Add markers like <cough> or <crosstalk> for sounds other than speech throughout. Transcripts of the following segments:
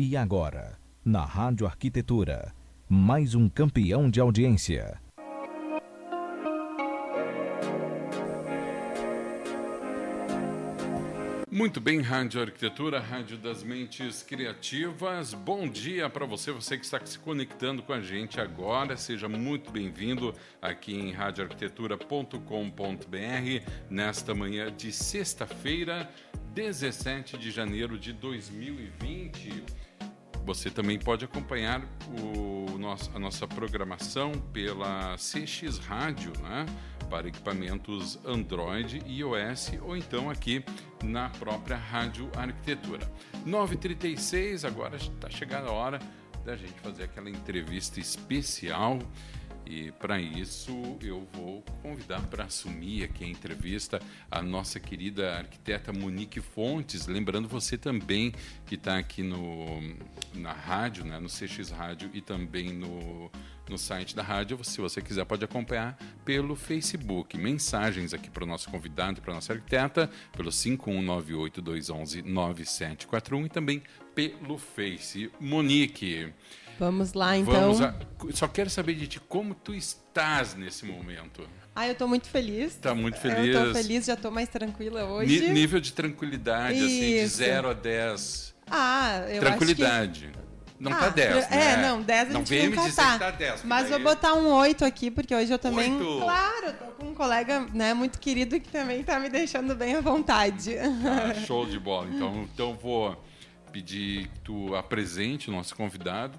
E agora, na Rádio Arquitetura, mais um campeão de audiência. Muito bem, Rádio Arquitetura, Rádio das Mentes Criativas. Bom dia para você, você que está se conectando com a gente agora. Seja muito bem-vindo aqui em radioarquitetura.com.br nesta manhã de sexta-feira, 17 de janeiro de 2020. Você também pode acompanhar o nosso, a nossa programação pela CX Rádio, né? para equipamentos Android e iOS ou então aqui na própria Rádio Arquitetura. 9h36, agora está chegando a hora da gente fazer aquela entrevista especial e para isso eu vou convidar para assumir aqui a entrevista a nossa querida arquiteta Monique Fontes. Lembrando você também que está aqui no, na rádio, né, no CX Rádio e também no, no site da rádio. Se você quiser, pode acompanhar pelo Facebook. Mensagens aqui para o nosso convidado, para a nossa arquiteta, pelo 51982119741 e também pelo Face. Monique. Vamos lá, então. A... Só quero saber de ti como tu estás nesse momento. Ah, eu estou muito feliz. Está muito feliz. Eu estou feliz, já estou mais tranquila hoje. N nível de tranquilidade, Isso. assim, de 0 a 10. Ah, eu Tranquilidade. acho que... Não tá ah, tá 10, né? É, não, 10 a não gente nunca tá. tá 10. Mas daí... vou botar um 8 aqui, porque hoje eu também... 8. Claro, tô com um colega né, muito querido que também tá me deixando bem à vontade. Ah, <laughs> show de bola. Então, então vou pedir que tu apresente o nosso convidado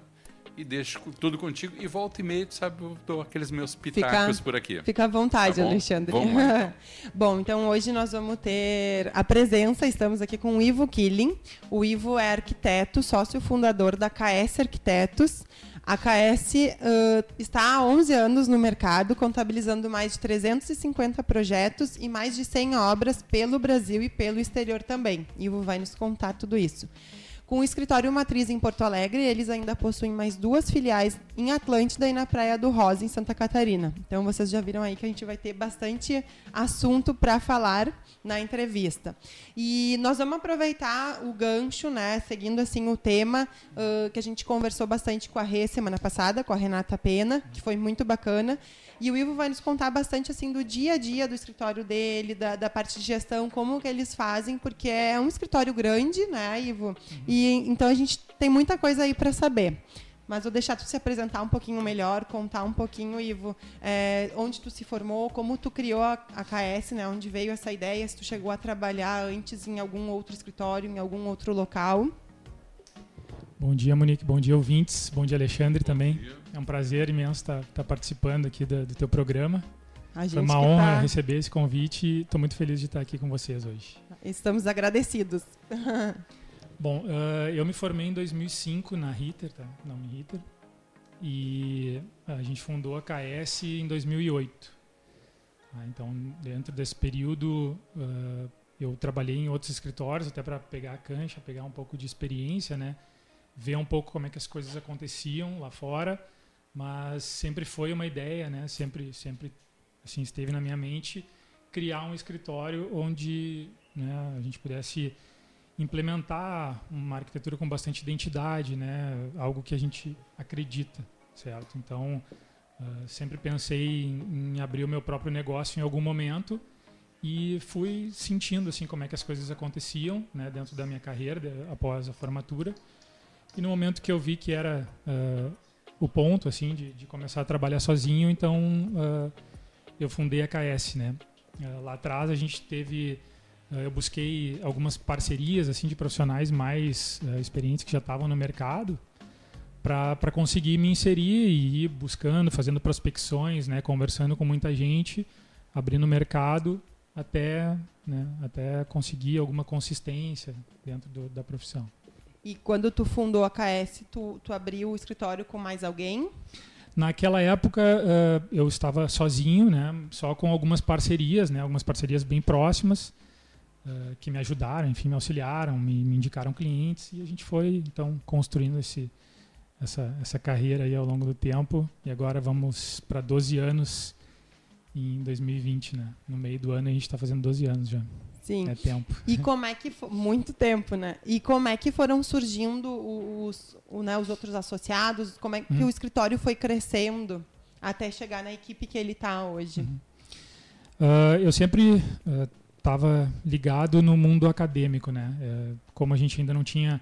e deixo tudo contigo. E volta e meia, sabe, eu dou aqueles meus pitacos fica, por aqui. Fica à vontade, tá Alexandre. Vamos lá, então. <laughs> bom, então hoje nós vamos ter a presença, estamos aqui com o Ivo Killing. O Ivo é arquiteto, sócio fundador da KS Arquitetos. A KS uh, está há 11 anos no mercado, contabilizando mais de 350 projetos e mais de 100 obras pelo Brasil e pelo exterior também. Ivo vai nos contar tudo isso. Com o escritório matriz em Porto Alegre, eles ainda possuem mais duas filiais em Atlântida e na Praia do Rosa, em Santa Catarina. Então vocês já viram aí que a gente vai ter bastante assunto para falar na entrevista. E nós vamos aproveitar o gancho, né, seguindo assim o tema uh, que a gente conversou bastante com a Rê semana passada, com a Renata Pena, que foi muito bacana. E o Ivo vai nos contar bastante assim do dia a dia do escritório dele, da, da parte de gestão, como que eles fazem, porque é um escritório grande, né, Ivo? E então a gente tem muita coisa aí para saber. Mas vou deixar tu se apresentar um pouquinho melhor, contar um pouquinho, Ivo, é, onde tu se formou, como tu criou a, a KS, né? Onde veio essa ideia, se tu chegou a trabalhar antes em algum outro escritório, em algum outro local. Bom dia, Monique. Bom dia, ouvintes. Bom dia, Alexandre, Bom também. Dia. É um prazer imenso estar, estar participando aqui do, do, teu programa. Foi uma honra tá... receber esse convite e estou muito feliz de estar aqui com vocês hoje. Estamos agradecidos. <laughs> Bom, uh, eu me formei em 2005 na Ritter, tá? na Uniriter, e a gente fundou a KS em 2008. Ah, então, dentro desse período, uh, eu trabalhei em outros escritórios, até para pegar a cancha, pegar um pouco de experiência, né? Ver um pouco como é que as coisas aconteciam lá fora, mas sempre foi uma ideia, né? Sempre, sempre assim esteve na minha mente criar um escritório onde né, a gente pudesse implementar uma arquitetura com bastante identidade, né? Algo que a gente acredita, certo? Então uh, sempre pensei em, em abrir o meu próprio negócio em algum momento e fui sentindo assim como é que as coisas aconteciam né, dentro da minha carreira de, após a formatura e no momento que eu vi que era uh, o ponto assim de, de, começar a trabalhar sozinho, então uh, eu fundei a KS, né? Uh, lá atrás a gente teve, eu busquei algumas parcerias assim de profissionais mais experientes que já estavam no mercado para conseguir me inserir e ir buscando, fazendo prospecções, né? Conversando com muita gente, abrindo mercado até, né? Até conseguir alguma consistência dentro do, da profissão. E quando tu fundou a KS, tu, tu abriu o escritório com mais alguém? Naquela época uh, eu estava sozinho, né, só com algumas parcerias, né, algumas parcerias bem próximas uh, que me ajudaram, enfim, me auxiliaram, me, me, indicaram clientes e a gente foi então construindo esse, essa, essa carreira aí ao longo do tempo e agora vamos para 12 anos em 2020, né? No meio do ano a gente está fazendo 12 anos já. Sim. É tempo. E como é que muito tempo, né? E como é que foram surgindo os, o- né, os outros associados? Como é que Uhum. o escritório foi crescendo até chegar na equipe que ele está hoje? Ah, eu sempre estava ligado no mundo acadêmico, né? Eh, como a gente ainda não tinha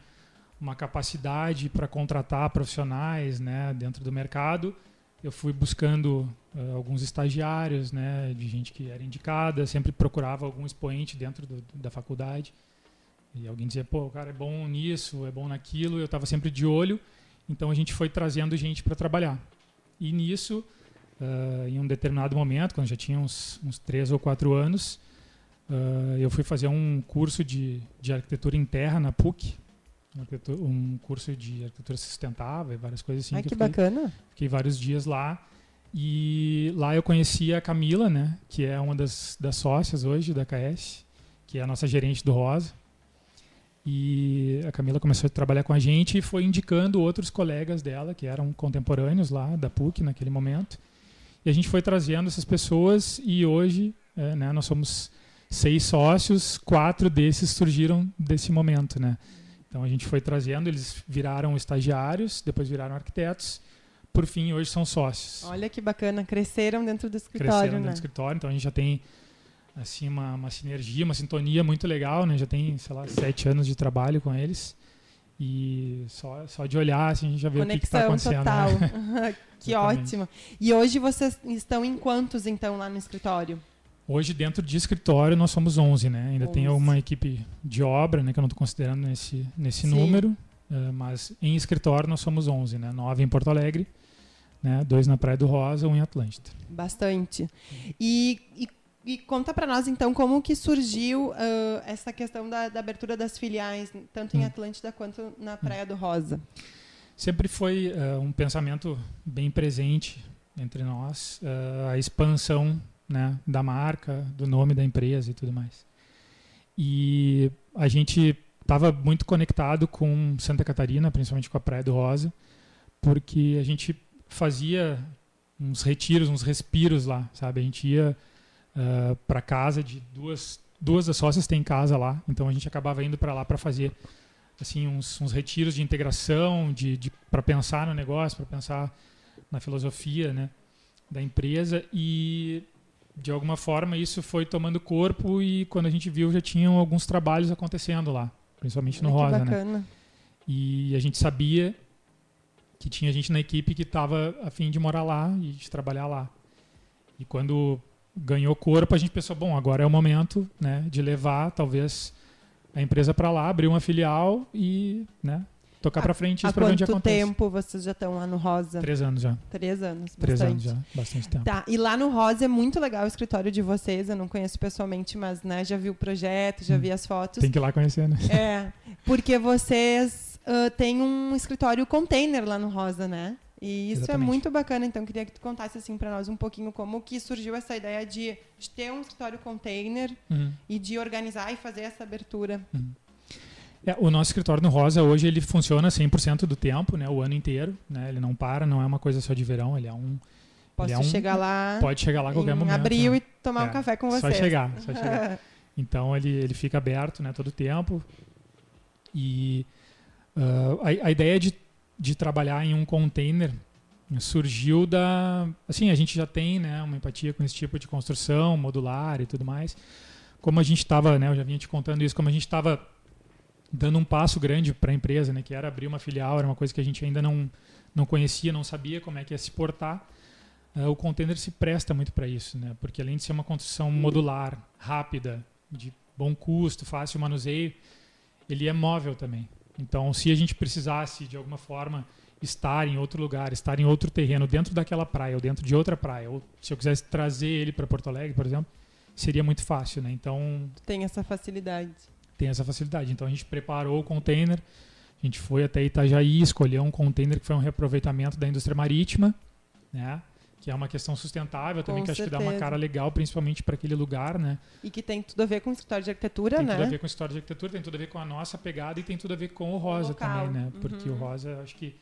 uma capacidade para contratar profissionais, né, dentro do mercado, eu fui buscando ah, alguns estagiários, né, de gente que era indicada, sempre procurava algum expoente dentro do- da faculdade. E alguém dizia, pô, o cara é bom nisso, é bom naquilo, eu estava sempre de olho. Então a gente foi trazendo gente para trabalhar. E nisso, ah, em um determinado momento, quando já tinha uns, uns três ou quatro anos, ah, eu fui fazer um curso de, de arquitetura em terra na PUC, um curso de arquitetura sustentável, e várias coisas assim. Ai, que que fiquei- bacana. Fiquei vários dias lá. E lá eu conheci a Camila, né? Que é uma das, das sócias hoje da KS, que é a nossa gerente do Rosa. E a Camila começou a trabalhar com a gente e foi indicando outros colegas dela, que eram contemporâneos lá da PUC naquele momento. E a gente foi trazendo essas pessoas e hoje é, né, nós somos seis sócios, quatro desses surgiram desse momento, né? Então a gente foi trazendo, eles viraram estagiários, depois viraram arquitetos, por fim hoje são sócios. Olha que bacana. Cresceram dentro do escritório, Cresceram dentro né? do escritório, então a gente já tem assim uma, uma sinergia, uma sintonia muito legal, né? Já tem, sei lá, sete anos de trabalho com eles. E só, só de olhar, assim, a gente já vê o que está Conexão acontecendo. total. né? <laughs> que Exatamente. ótimo. E hoje vocês estão em quantos, então, lá no escritório? Hoje, dentro de escritório, nós somos 11, né? Ainda tem 11. uma equipe de obra, né? Que eu não estou considerando nesse, nesse Sim. número. eh, mas em escritório nós somos 11, né? Nove em Porto Alegre, né? Dois na Praia do Rosa, um em Atlântida. Bastante. E, e, e conta para nós, então, como que surgiu ah, essa questão da, da abertura das filiais, tanto em Hum. Atlântida quanto na Praia do Rosa. Sempre foi eh, um pensamento bem presente entre nós, eh, a expansão né, da marca, do nome da empresa e tudo mais. E a gente estava muito conectado com Santa Catarina, principalmente com a Praia do Rosa, porque a gente fazia uns retiros, uns respiros lá, sabe? A gente ia para casa de duas duas das sócias têm casa lá, então a gente acabava indo para lá para fazer assim uns, uns retiros de integração, de, de para pensar no negócio, para pensar na filosofia, né, da empresa e de alguma forma isso foi tomando corpo e quando a gente viu já tinham alguns trabalhos acontecendo lá, principalmente no Rosa, né? bacana. E a gente sabia que tinha gente na equipe que estava a fim de morar lá e de trabalhar lá. E quando ganhou corpo, a gente pensou, bom, agora é o momento, né, de levar talvez a empresa para lá, abrir uma filial e, né, tocar para frente isso para onde quanto acontece. tempo vocês já estão lá no Rosa? Três anos já. Três anos. Três bastante. anos já. Bastante tempo. Tá, e lá no Rosa é muito legal o escritório de vocês. Eu não conheço pessoalmente, mas né, já vi o projeto, já Hum. vi as fotos. Tem que ir lá conhecer, né? É, porque vocês ah, têm um escritório container lá no Rosa, né? E isso é Exatamente. muito bacana. Então, queria que tu contasse assim para nós um pouquinho como que surgiu essa ideia de, de ter um escritório container Uhum. e de organizar e fazer essa abertura. É, o nosso escritório no Rosa hoje ele funciona 100% do tempo, né, o ano inteiro, né? Ele não para, não é uma coisa só de verão, ele é um Posso é um- chegar lá pode chegar lá a qualquer em momento. abril né? e tomar um É, café com Só vocês. chegar, só <laughs> chegar. Então ele, ele fica aberto né, todo o tempo. E ah, a, a ideia de, de trabalhar em um container surgiu da. Assim, a gente já tem né, uma empatia com esse tipo de construção modular e tudo mais. Como a gente estava, né, eu já vinha te contando isso, como a gente estava dando um passo grande para a empresa, né, que era abrir uma filial, era uma coisa que a gente ainda não, não conhecia, não sabia como é que ia se portar. eh, o container se presta muito para isso, né? Porque além de ser uma construção modular, rápida, de bom custo, fácil manuseio, ele é móvel também. Então, se a gente precisasse de alguma forma estar em outro lugar, estar em outro terreno, dentro daquela praia ou dentro de outra praia, ou se eu quisesse trazer ele para Porto Alegre, por exemplo, seria muito fácil, né? Então, Tem essa facilidade. Tem essa facilidade. Então a gente preparou o container, a gente foi até Itajaí, escolheu um container que foi um reaproveitamento da indústria marítima, né? Que é uma questão sustentável também, Com que acho que dá uma certeza. cara legal, principalmente para aquele lugar, né? E que tem tudo a ver com o escritório de arquitetura, Tem né? tudo a ver com a história de arquitetura, tem tudo a ver com a nossa pegada e tem tudo a ver com o rosa local. também, né? Porque Uhum. o rosa, acho que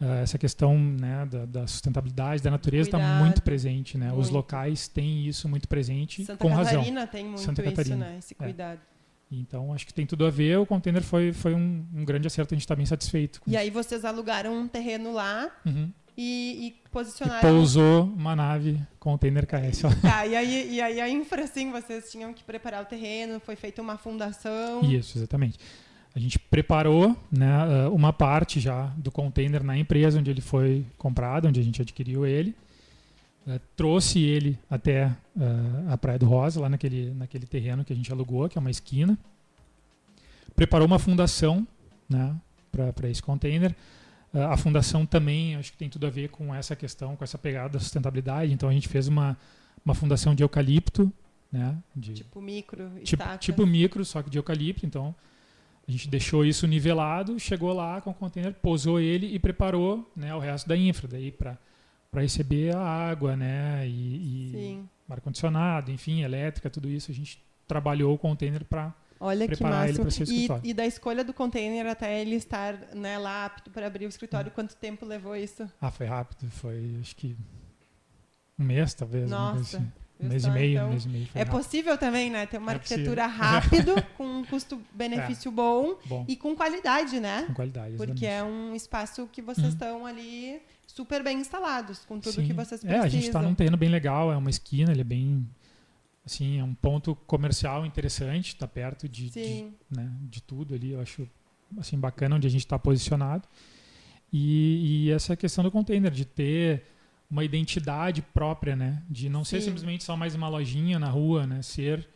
Uh, essa questão né, da, da, sustentabilidade da natureza está muito presente, né? Muito. Os locais têm isso muito presente, Santa com Catarina razão. Santa Catarina tem muito Santa isso, Catarina. né? Esse é. cuidado. É. Então, acho que tem tudo a ver. O container foi, foi um, um grande acerto, a gente está bem satisfeito. e isso. aí vocês alugaram um terreno lá uhum. e, e, posicionaram... E pousou uma nave container KS. Tá, e aí, e aí a infra, assim, vocês tinham que preparar o terreno, foi feita uma fundação... Isso, exatamente. A gente preparou né, uma parte já do container na empresa onde ele foi comprado, onde a gente adquiriu ele. Uh, trouxe ele até uh, a Praia do Rosa, lá naquele, naquele terreno que a gente alugou, que é uma esquina. Preparou uma fundação né, para esse container. Uh, a fundação também acho que tem tudo a ver com essa questão, com essa pegada da sustentabilidade. Então a gente fez uma, uma fundação de eucalipto. Né, de, tipo micro, tipo, tipo micro, só que de eucalipto. Então a gente deixou isso nivelado, chegou lá com o container, posou ele e preparou né, o resto da infra. Daí para para receber a água, né? E, e ar-condicionado, enfim, elétrica, tudo isso. A gente trabalhou o container para preparar ele para ser escritório. E, e, da escolha do container até ele estar né, lá apto para abrir o escritório, hum. quanto tempo levou isso? Ah, foi rápido. Foi, acho que um mês, talvez. Nossa. Um mês e meio, então, um mês e meio. é rápido. possível também, né? Ter uma é arquitetura <laughs> rápido, com um custo-benefício é. bom, bom, e com qualidade, né? Com qualidade, Porque é um espaço que vocês hum. estão ali super bem instalados, com tudo Sim. que vocês precisam. É, a gente está num terreno bem legal, é uma esquina, ele é bem. Assim, é um ponto comercial interessante, está perto de, de, né, de tudo ali, eu acho assim, bacana onde a gente está posicionado. E, e, essa questão do container, de ter uma identidade própria, né? De não Sim. ser simplesmente só mais uma lojinha na rua, né? Ser,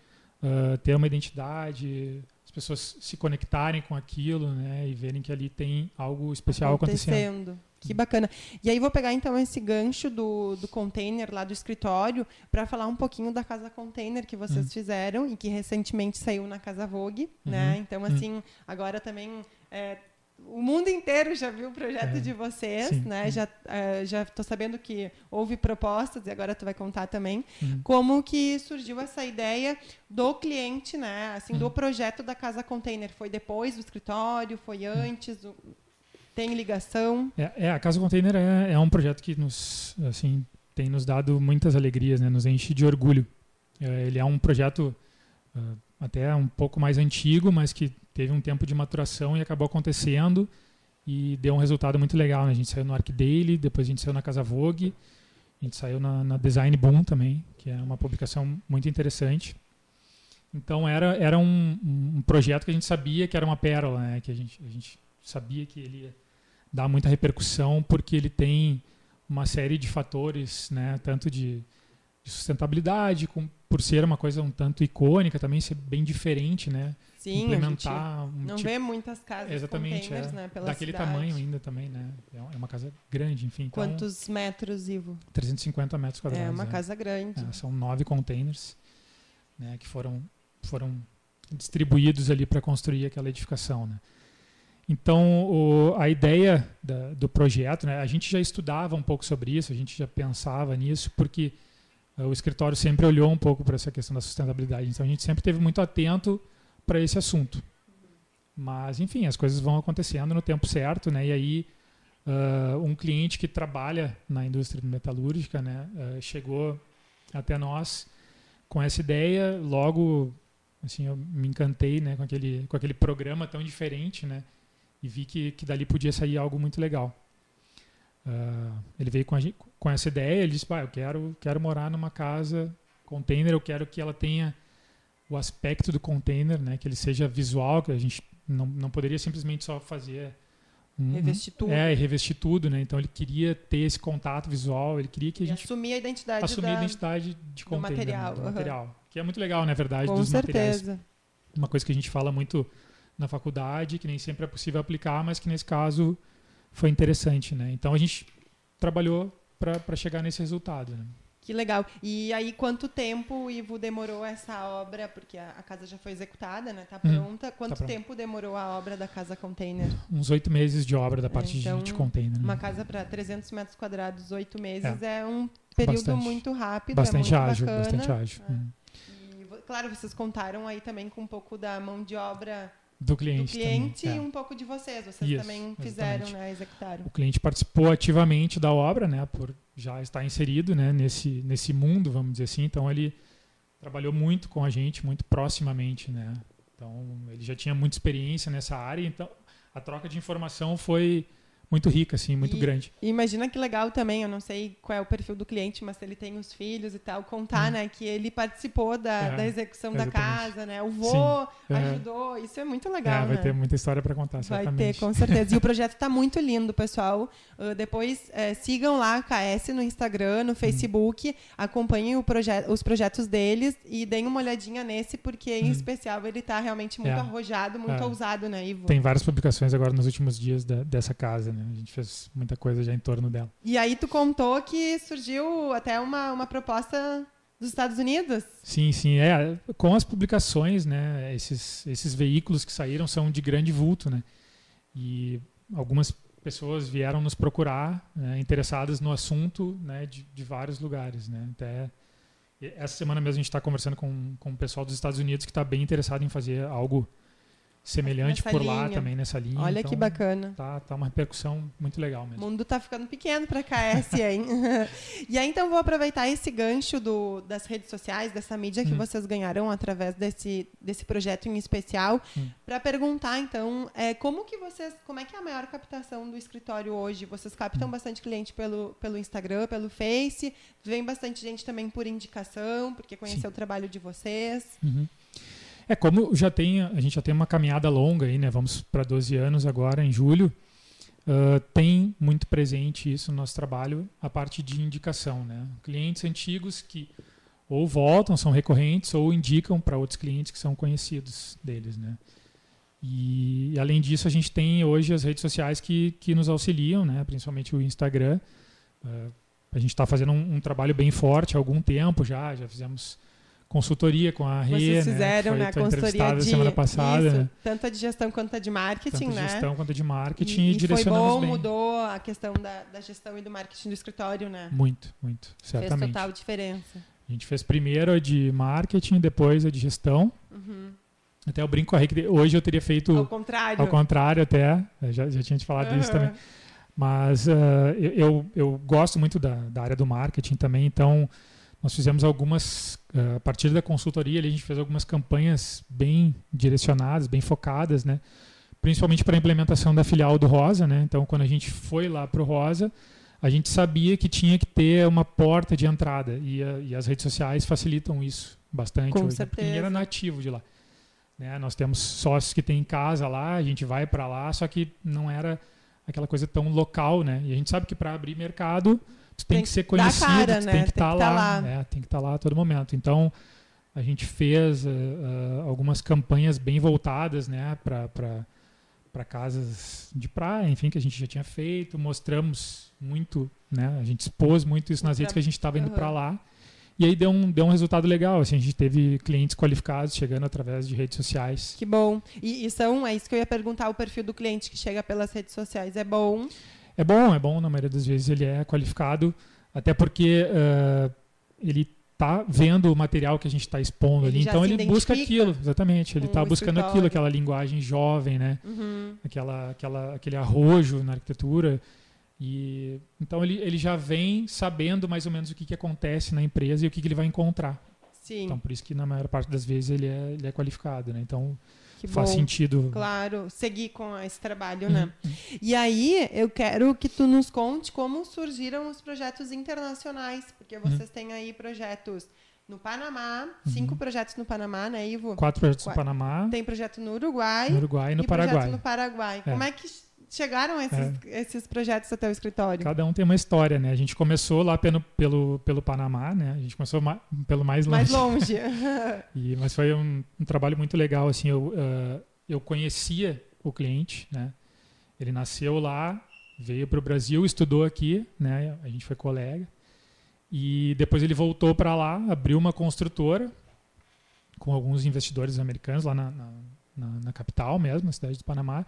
uh, ter uma identidade, as pessoas se conectarem com aquilo, né? E verem que ali tem algo especial acontecendo. acontecendo. Que bacana. E aí vou pegar então esse gancho do, do container lá do escritório para falar um pouquinho da casa container que vocês uhum. fizeram e que recentemente saiu na Casa Vogue, uhum. né? Então uhum. assim, agora também é, o mundo inteiro já viu o projeto é, de vocês, sim, né? Sim. Já uh, já estou sabendo que houve propostas e agora tu vai contar também uhum. como que surgiu essa ideia do cliente, né? Assim, uhum. do projeto da casa container. Foi depois do escritório? Foi antes? Tem ligação? É, é a Casa Container é, é, um projeto que nos, assim, tem nos dado muitas alegrias, né? nos enche de orgulho. É, ele é um projeto uh, até um pouco mais antigo, mas que teve um tempo de maturação e acabou acontecendo e deu um resultado muito legal. Né? A gente saiu no Daily, depois a gente saiu na Casa Vogue, a gente saiu na, na Design Boom também, que é uma publicação muito interessante. Então era, era um, um, projeto que a gente sabia que era uma pérola, né? que a gente, a gente sabia que ele ia dá muita repercussão porque ele tem uma série de fatores, né, tanto de, de sustentabilidade, com, por ser uma coisa um tanto icônica, também ser bem diferente, né? Sim, implementar um não tipo, vê muitas casas exatamente, é, né, daquele cidade. tamanho ainda também, né? É, é uma casa grande, enfim. Então, Quantos metros, Ivo? 350 metros quadrados. É uma é. casa grande. É, são nove containers, né, que foram foram distribuídos ali para construir aquela edificação, né? Então, o, a ideia da, do projeto, né, a gente já estudava um pouco sobre isso, a gente já pensava nisso, porque uh, o escritório sempre olhou um pouco para essa questão da sustentabilidade. Então, a gente sempre teve muito atento para esse assunto. Mas, enfim, as coisas vão acontecendo no tempo certo, né? E aí, uh, um cliente que trabalha na indústria metalúrgica, né, uh, chegou até nós com essa ideia. Logo, assim, eu me encantei, né, com aquele com aquele programa tão diferente, né? E vi que, que dali podia sair algo muito legal. Uh, ele veio com, gente, com, essa ideia, ele disse, eu quero, quero morar numa casa container, eu quero que ela tenha o aspecto do container, né, que ele seja visual, que a gente não, não poderia simplesmente só fazer um, revestir tudo. É, revestir tudo, né? Então ele queria ter esse contato visual, ele queria que a gente assumir a identidade assumir da, a identidade de container, do material, né, do material, que é muito legal, na verdade, com dos certeza. materiais. Uma coisa que a gente fala muito na faculdade, que nem sempre é possível aplicar, mas que nesse caso foi interessante, né? Então a gente trabalhou para chegar nesse resultado. Né? Que legal. E aí, quanto tempo o Ivo demorou essa obra? Porque a, a casa já foi executada, né? Tá hum, pronta. Hum, quanto tá tempo demorou a obra da casa container? Uns oito meses de obra da parte então, de, de container. Né? Uma casa para 300 metros quadrados, oito meses, é, é um período bastante, muito rápido. Bastante é ágil, bacana. bastante ágil. É. Hum. E, claro, vocês contaram aí também com um pouco da mão de obra do cliente, do cliente também, e é. um pouco de vocês. Vocês Isso, também fizeram, exatamente. né? Executaram. O cliente participou ativamente da obra, né, por já estar inserido, né, nesse nesse mundo, vamos dizer assim. Então ele trabalhou muito com a gente, muito proximamente, né. Então ele já tinha muita experiência nessa área, então a troca de informação foi muito rica, assim, muito E- grande. E imagina que legal também, eu não sei qual é o perfil do cliente, mas se ele tem os filhos e tal, contar, né, que ele participou da, Hum. É, da execução da exatamente. casa, né? O vô Sim, é. ajudou, isso é muito legal, é, vai né? ter muita história para contar, Vai certamente. ter, com certeza. E o <laughs> projeto está muito lindo, pessoal. Uh, depois eh, sigam lá a KS no Instagram, no Facebook, acompanhem o proje os projetos deles e deem uma olhadinha nesse, porque em Uhum. especial ele está realmente muito É. arrojado, muito É. ousado, né, Ivo? Tem várias publicações agora nos últimos dias da- dessa casa, né? A gente fez muita coisa já em torno dela. E aí tu contou que surgiu até uma, uma proposta dos Estados Unidos. Sim, sim, é. Com as publicações, né? Esses, esses veículos que saíram são de grande vulto, né? E algumas pessoas vieram nos procurar, né, interessadas no assunto, né? De, de vários lugares, né? Até essa semana mesmo a gente está conversando com, com o pessoal dos Estados Unidos que está bem interessado em fazer algo semelhante por lá linha. também nessa linha. Olha então, que bacana. Tá, tá uma repercussão muito legal O mesmo. mundo tá ficando pequeno para KS, <laughs> hein? e aí, então, vou aproveitar esse gancho do, das redes sociais, dessa mídia que Hum. vocês ganharam através desse, desse projeto em especial, Hum. para perguntar, então, é, como que vocês, como é que é a maior captação do escritório hoje? Vocês captam Hum. bastante cliente pelo, pelo Instagram, pelo Face, vem bastante gente também por indicação, porque conheceu o trabalho de vocês. Uhum. É como já tem, a gente já tem uma caminhada longa aí, né? Vamos para 12 anos agora em julho. ah, tem muito presente isso no nosso trabalho, a parte de indicação, né? Clientes antigos que ou voltam, são recorrentes, ou indicam para outros clientes que são conhecidos deles, né? E, além disso, a gente tem hoje as redes sociais que, que nos auxiliam, né? Principalmente o Instagram. Ah, a gente está fazendo um, um trabalho bem forte há algum tempo já, já fizemos consultoria com a Rê, Vocês né, fizeram, que foi né, a consultoria de semana passada, isso, né? tanto a de gestão quanto a de marketing, tanto né? gestão quanto de marketing e, e, e foi direcionamos bom, bem. mudou a questão da, da gestão e do marketing do escritório, né? Muito, muito, Fez certamente. total diferença. A gente fez primeiro a de marketing, depois a de gestão. Uhum. Até eu brinco com a Rê que hoje eu teria feito Ao contrário. ao contrário até, eu já, já tinha te falado disso Aham. também. Mas eu, eu, eu gosto muito da, da área do marketing também, então nós fizemos algumas, ah, a partir da consultoria, a gente fez algumas campanhas bem direcionadas, bem focadas, né? principalmente para a implementação da filial do Rosa. Né? Então, quando a gente foi lá para o Rosa, a gente sabia que tinha que ter uma porta de entrada e, a- e as redes sociais facilitam isso bastante Com hoje, né? porque ninguém era certeza. nativo de lá. Né? Nós temos sócios que têm casa lá, a gente vai para lá, só que não era aquela coisa tão local, né? E a gente sabe que para abrir mercado, tem, Tem que ser conhecido, cara, né? tem que Tem que estar tá lá, lá. né? Tem que estar lá a todo momento. Então, a gente fez eh, algumas campanhas bem voltadas, né, para para casas de praia, enfim, que a gente já tinha feito, mostramos muito, né? A gente expôs muito isso nas redes que a gente estava indo Aham. para lá. E aí deu um, deu um resultado legal, assim, a gente teve clientes qualificados chegando através de redes sociais. Que bom. E, e são, é isso que eu ia perguntar, o perfil do cliente que chega pelas redes sociais é bom. É bom, é bom, na maioria das vezes ele é qualificado, até porque ah, ele tá vendo o material que a gente está expondo Ele ali, então ele busca aquilo, exatamente, ele está buscando aquilo, aquela linguagem jovem, né? Uhum. aquela, aquela, aquele arrojo na arquitetura. E, então ele, ele já vem sabendo mais ou menos o que, que acontece na empresa e o que, que ele vai encontrar. Sim, Então por isso que na maior parte das vezes ele é, ele é qualificado. Né? Então que faz bom. sentido. Claro, seguir com esse trabalho, Uhum. né? E aí, eu quero que tu nos conte como surgiram os projetos internacionais, porque Uhum. vocês têm aí projetos no Panamá, cinco projetos no Panamá, né, Ivo? Quatro projetos Qua- no Panamá, Tem projeto no Uruguai, no Uruguai e no e Paraguai. no Paraguai. Como é que chegaram esses, esses projetos até o escritório? Cada um tem uma história, né? A gente começou lá pelo, pelo, pelo Panamá, né? A gente começou ma- pelo mais longe. Mais longe. <laughs> E, mas foi um, um trabalho muito legal, assim, eu, ah, eu conhecia o cliente, né? Ele nasceu lá, veio para o Brasil, estudou aqui, né? A gente foi colega. E depois ele voltou para lá, abriu uma construtora com alguns investidores americanos lá na, na, na- na capital mesmo, na cidade do Panamá.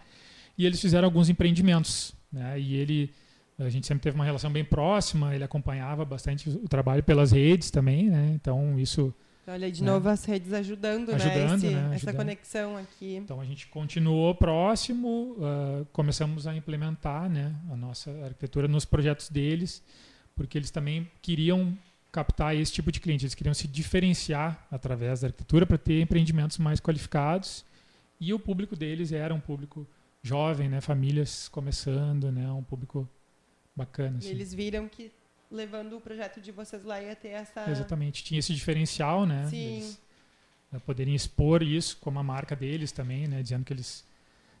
E eles fizeram alguns empreendimentos, né? E ele, a gente sempre teve uma relação bem próxima, ele acompanhava bastante o trabalho pelas redes também, né? Então isso Olha, de né? novo as redes ajudando, Ajudando, né? Esse- né? Essa conexão aqui. Então a gente continuou próximo, ah, começamos a implementar né, a nossa arquitetura nos projetos deles, porque eles também queriam captar esse tipo de cliente, eles queriam se diferenciar através da arquitetura para ter empreendimentos mais qualificados e o público deles era um público jovem, né, famílias começando, né, um público bacana. E assim. eles viram que levando o projeto de vocês lá ia ter essa. Exatamente, tinha esse diferencial, né? Sim. Eles eh, poderiam expor isso como a marca deles também, né? Dizendo que eles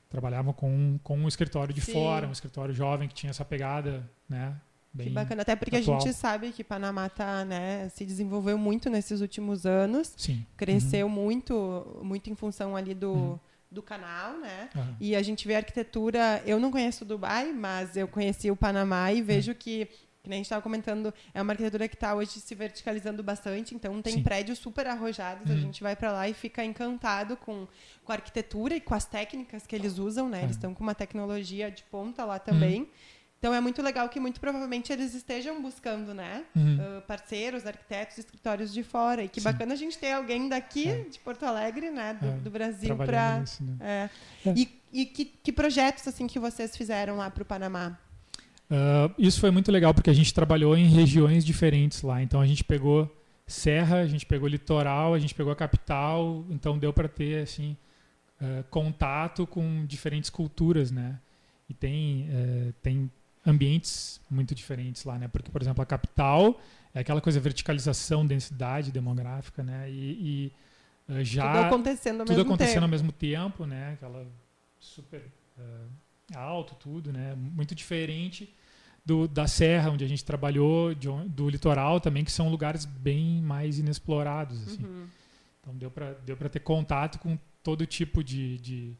trabalhavam com, com um escritório de Sim. fora, um escritório jovem que tinha essa pegada, né? Bem Que bacana, até porque atual. a gente sabe que Panamá tá, né, se desenvolveu muito nesses últimos anos, Sim. cresceu muito, muito em função ali do, Uhum. Do canal, né? Uhum. E a gente vê a arquitetura. Eu não conheço Dubai, mas eu conheci o Panamá e vejo Hum. que, que nem a gente estava comentando, é uma arquitetura que está hoje se verticalizando bastante. Então tem Sim. prédios super arrojados. A Uhum. gente vai para lá e fica encantado com, com a arquitetura e com as técnicas que eles usam, né? Eles É. estão com uma tecnologia de ponta lá também. Então é muito legal que muito provavelmente eles estejam buscando, né? Uhum. uh, parceiros, arquitetos, escritórios de fora. E que Sim. bacana a gente ter alguém daqui É. de Porto Alegre, né? Do, É, do Brasil para né? é. É. E, e que, que projetos assim que vocês fizeram lá para o Panamá? Ah, isso foi muito legal porque a gente trabalhou em regiões diferentes lá. Então a gente pegou serra, a gente pegou litoral, a gente pegou a capital. Então deu para ter assim ah, contato com diferentes culturas, né? E tem eh, tem ambientes muito diferentes lá, né? Porque por exemplo a capital é aquela coisa verticalização, densidade demográfica, né? E, e, ah, já tudo acontecendo ao tudo mesmo acontecendo tempo. ao mesmo tempo, né? Aquela super eh, alto tudo, né? Muito diferente do, da serra onde a gente trabalhou, de do litoral também, que são lugares bem mais inexplorados, assim. Uhum. Então deu para deu para ter contato com todo tipo de, de,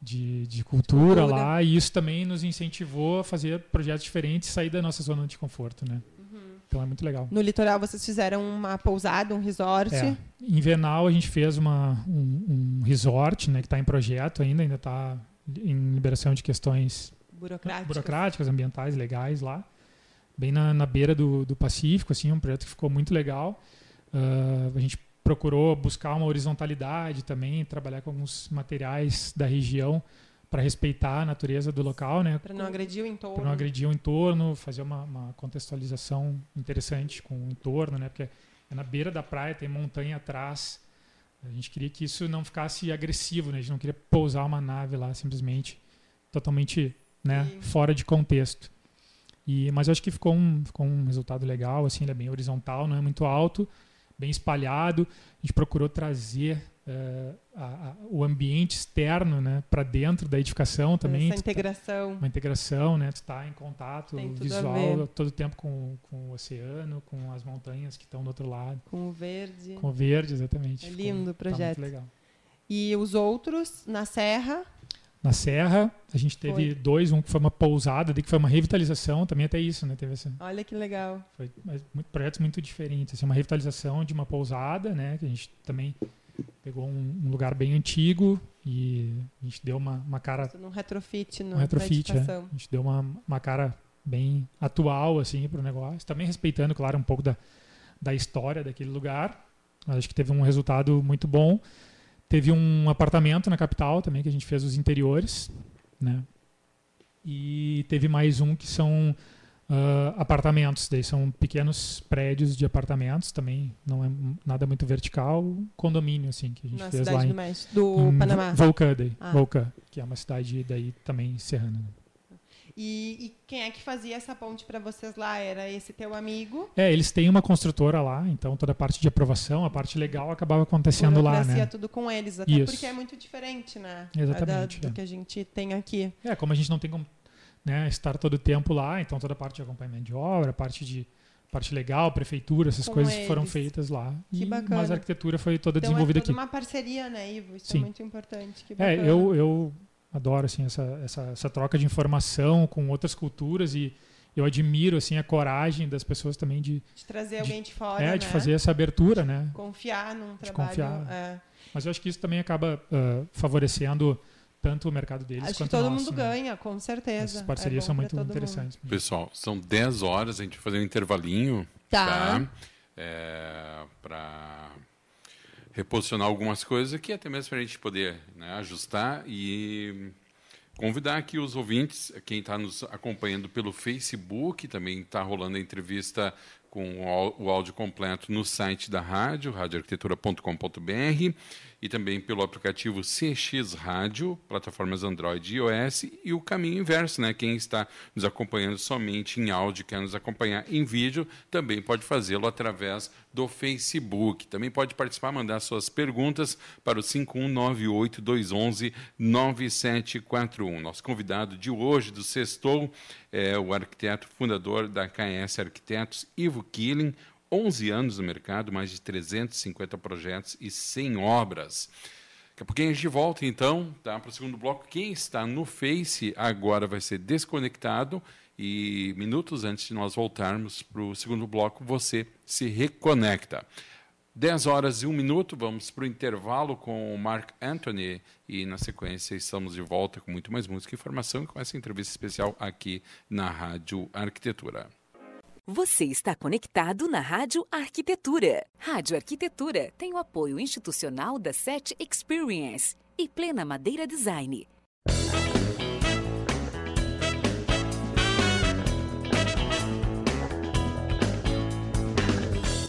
de, de cultura, Cultura. lá e isso também nos incentivou a fazer projetos diferentes, sair da nossa zona de conforto, né? Uhum. Então é muito legal. No litoral vocês fizeram uma pousada, um resort. É. Em Venal a gente fez uma, um, um resort, né, que está em projeto ainda, ainda está em liberação de questões Burocráticas. burocráticas, ambientais, legais lá, bem na, na beira do, do Pacífico, assim, um projeto que ficou muito legal. Ah, a gente procurou buscar uma horizontalidade também, trabalhar com alguns materiais da região para respeitar a natureza do local, né? Para não agredir o entorno. para não agredir o entorno, fazer uma, uma contextualização interessante com o entorno, né? Porque é na beira da praia, tem montanha atrás. A gente queria que isso não ficasse agressivo, né? A gente não queria pousar uma nave lá simplesmente totalmente, né, fora de contexto. E mas eu acho que ficou um, ficou um resultado legal, assim, ele é bem horizontal, não é muito alto, bem espalhado. A gente procurou trazer eh, a- a- o ambiente externo, né, para dentro da edificação também. Essa tá- integração. uma integração, né? Tu está em contato visual todo o tempo com, com o oceano, com as montanhas que estão do outro lado, Com o verde. com o verde, exatamente. É Ficou- lindo o tá projeto. muito legal. E os outros, na Serra, Na Serra, a gente teve Foi. dois, um que foi uma pousada, que foi uma revitalização, também até isso, né? Teve essa, olha que legal. foi mas muito, projetos muito diferentes, assim, uma revitalização de uma pousada, né? Que a gente também pegou um, um lugar bem antigo e a gente deu uma, uma cara Num retrofit, um retrofit, é. A gente deu uma, uma cara bem atual assim para o negócio, também respeitando, claro, um pouco da, da história daquele lugar. Mas acho que teve um resultado muito bom. Teve um apartamento na capital também que a gente fez os interiores, né? E teve mais um que são ah, apartamentos, daí são pequenos prédios de apartamentos também, não é nada muito vertical, condomínio assim que a gente Na fez lá em, do em Panamá. Volcã, daí, Ah. Volcã, que é uma cidade daí também serrana. E, e quem é que fazia essa ponte para vocês lá? Era esse teu amigo? É, eles têm uma construtora lá, então toda a parte de aprovação, a parte legal acabava acontecendo lá, né? tudo com eles, até Isso. porque é muito diferente, né? Exatamente, Da- é. do que a gente tem aqui. É, como a gente não tem como né, estar todo o tempo lá, então toda a parte de acompanhamento de obra, a parte de parte legal, prefeitura, essas Com coisas foram eles. feitas lá. Que E- bacana. Mas a arquitetura foi toda Então é desenvolvida toda aqui. uma parceria, né, Ivo? Isso Sim. é muito importante. Que É, bacana. eu, eu adoro assim essa, essa, essa troca de informação com outras culturas e eu admiro assim a coragem das pessoas também de, De trazer de- alguém de fora, é, né? de fazer essa abertura, né? Confiar num De trabalho. confiar. é. Mas eu acho que isso também acaba ah, favorecendo tanto o mercado deles Acho que quanto todo o nosso. mundo né? ganha, com certeza. Essas É parcerias bom são muito todo mundo. interessantes. Pessoal, são 10 horas, a gente vai fazer um intervalinho. Tá. É, para reposicionar algumas coisas aqui, até mesmo para a gente poder né, ajustar e convidar aqui os ouvintes, quem está nos acompanhando pelo Facebook, também está rolando a entrevista com o áudio completo no site da rádio, radioarquitetura.com.br e também pelo aplicativo CX Rádio, plataformas Android e iOS, e o caminho inverso, né? Quem está nos acompanhando somente em áudio, quer nos acompanhar em vídeo, também pode fazê-lo através do Facebook. Também pode participar, mandar suas perguntas para o 51982119741. Nosso convidado de hoje, do Sextou, é o arquiteto fundador da KS Arquitetos, Ivo Killing, 11 anos no mercado, mais de 350 projetos e 100 obras. Daqui a pouquinho a gente volta, então, tá, para o segundo bloco. Quem está no Face agora vai ser desconectado e minutos antes de nós voltarmos para o segundo bloco, você se reconecta. 10 horas e 1 minuto, vamos para o intervalo com o Mark Anthony e na sequência estamos de volta com muito mais música e informação e com essa entrevista especial aqui na Rádio Arquitetura. Você está conectado na Rádio Arquitetura. Rádio Arquitetura tem o apoio institucional da SET Experience e Plena Madeira Design.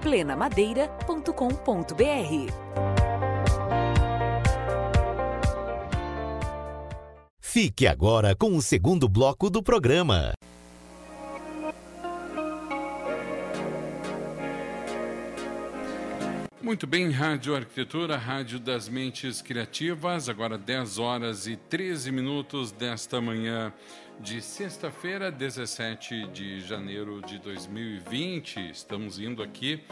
plenamadeira.com.br Fique agora com o segundo bloco do programa. Muito bem, Rádio Arquitetura, Rádio das Mentes Criativas, agora 10 horas e 13 minutos desta manhã de sexta-feira, 17 de janeiro de 2020. Estamos indo aqui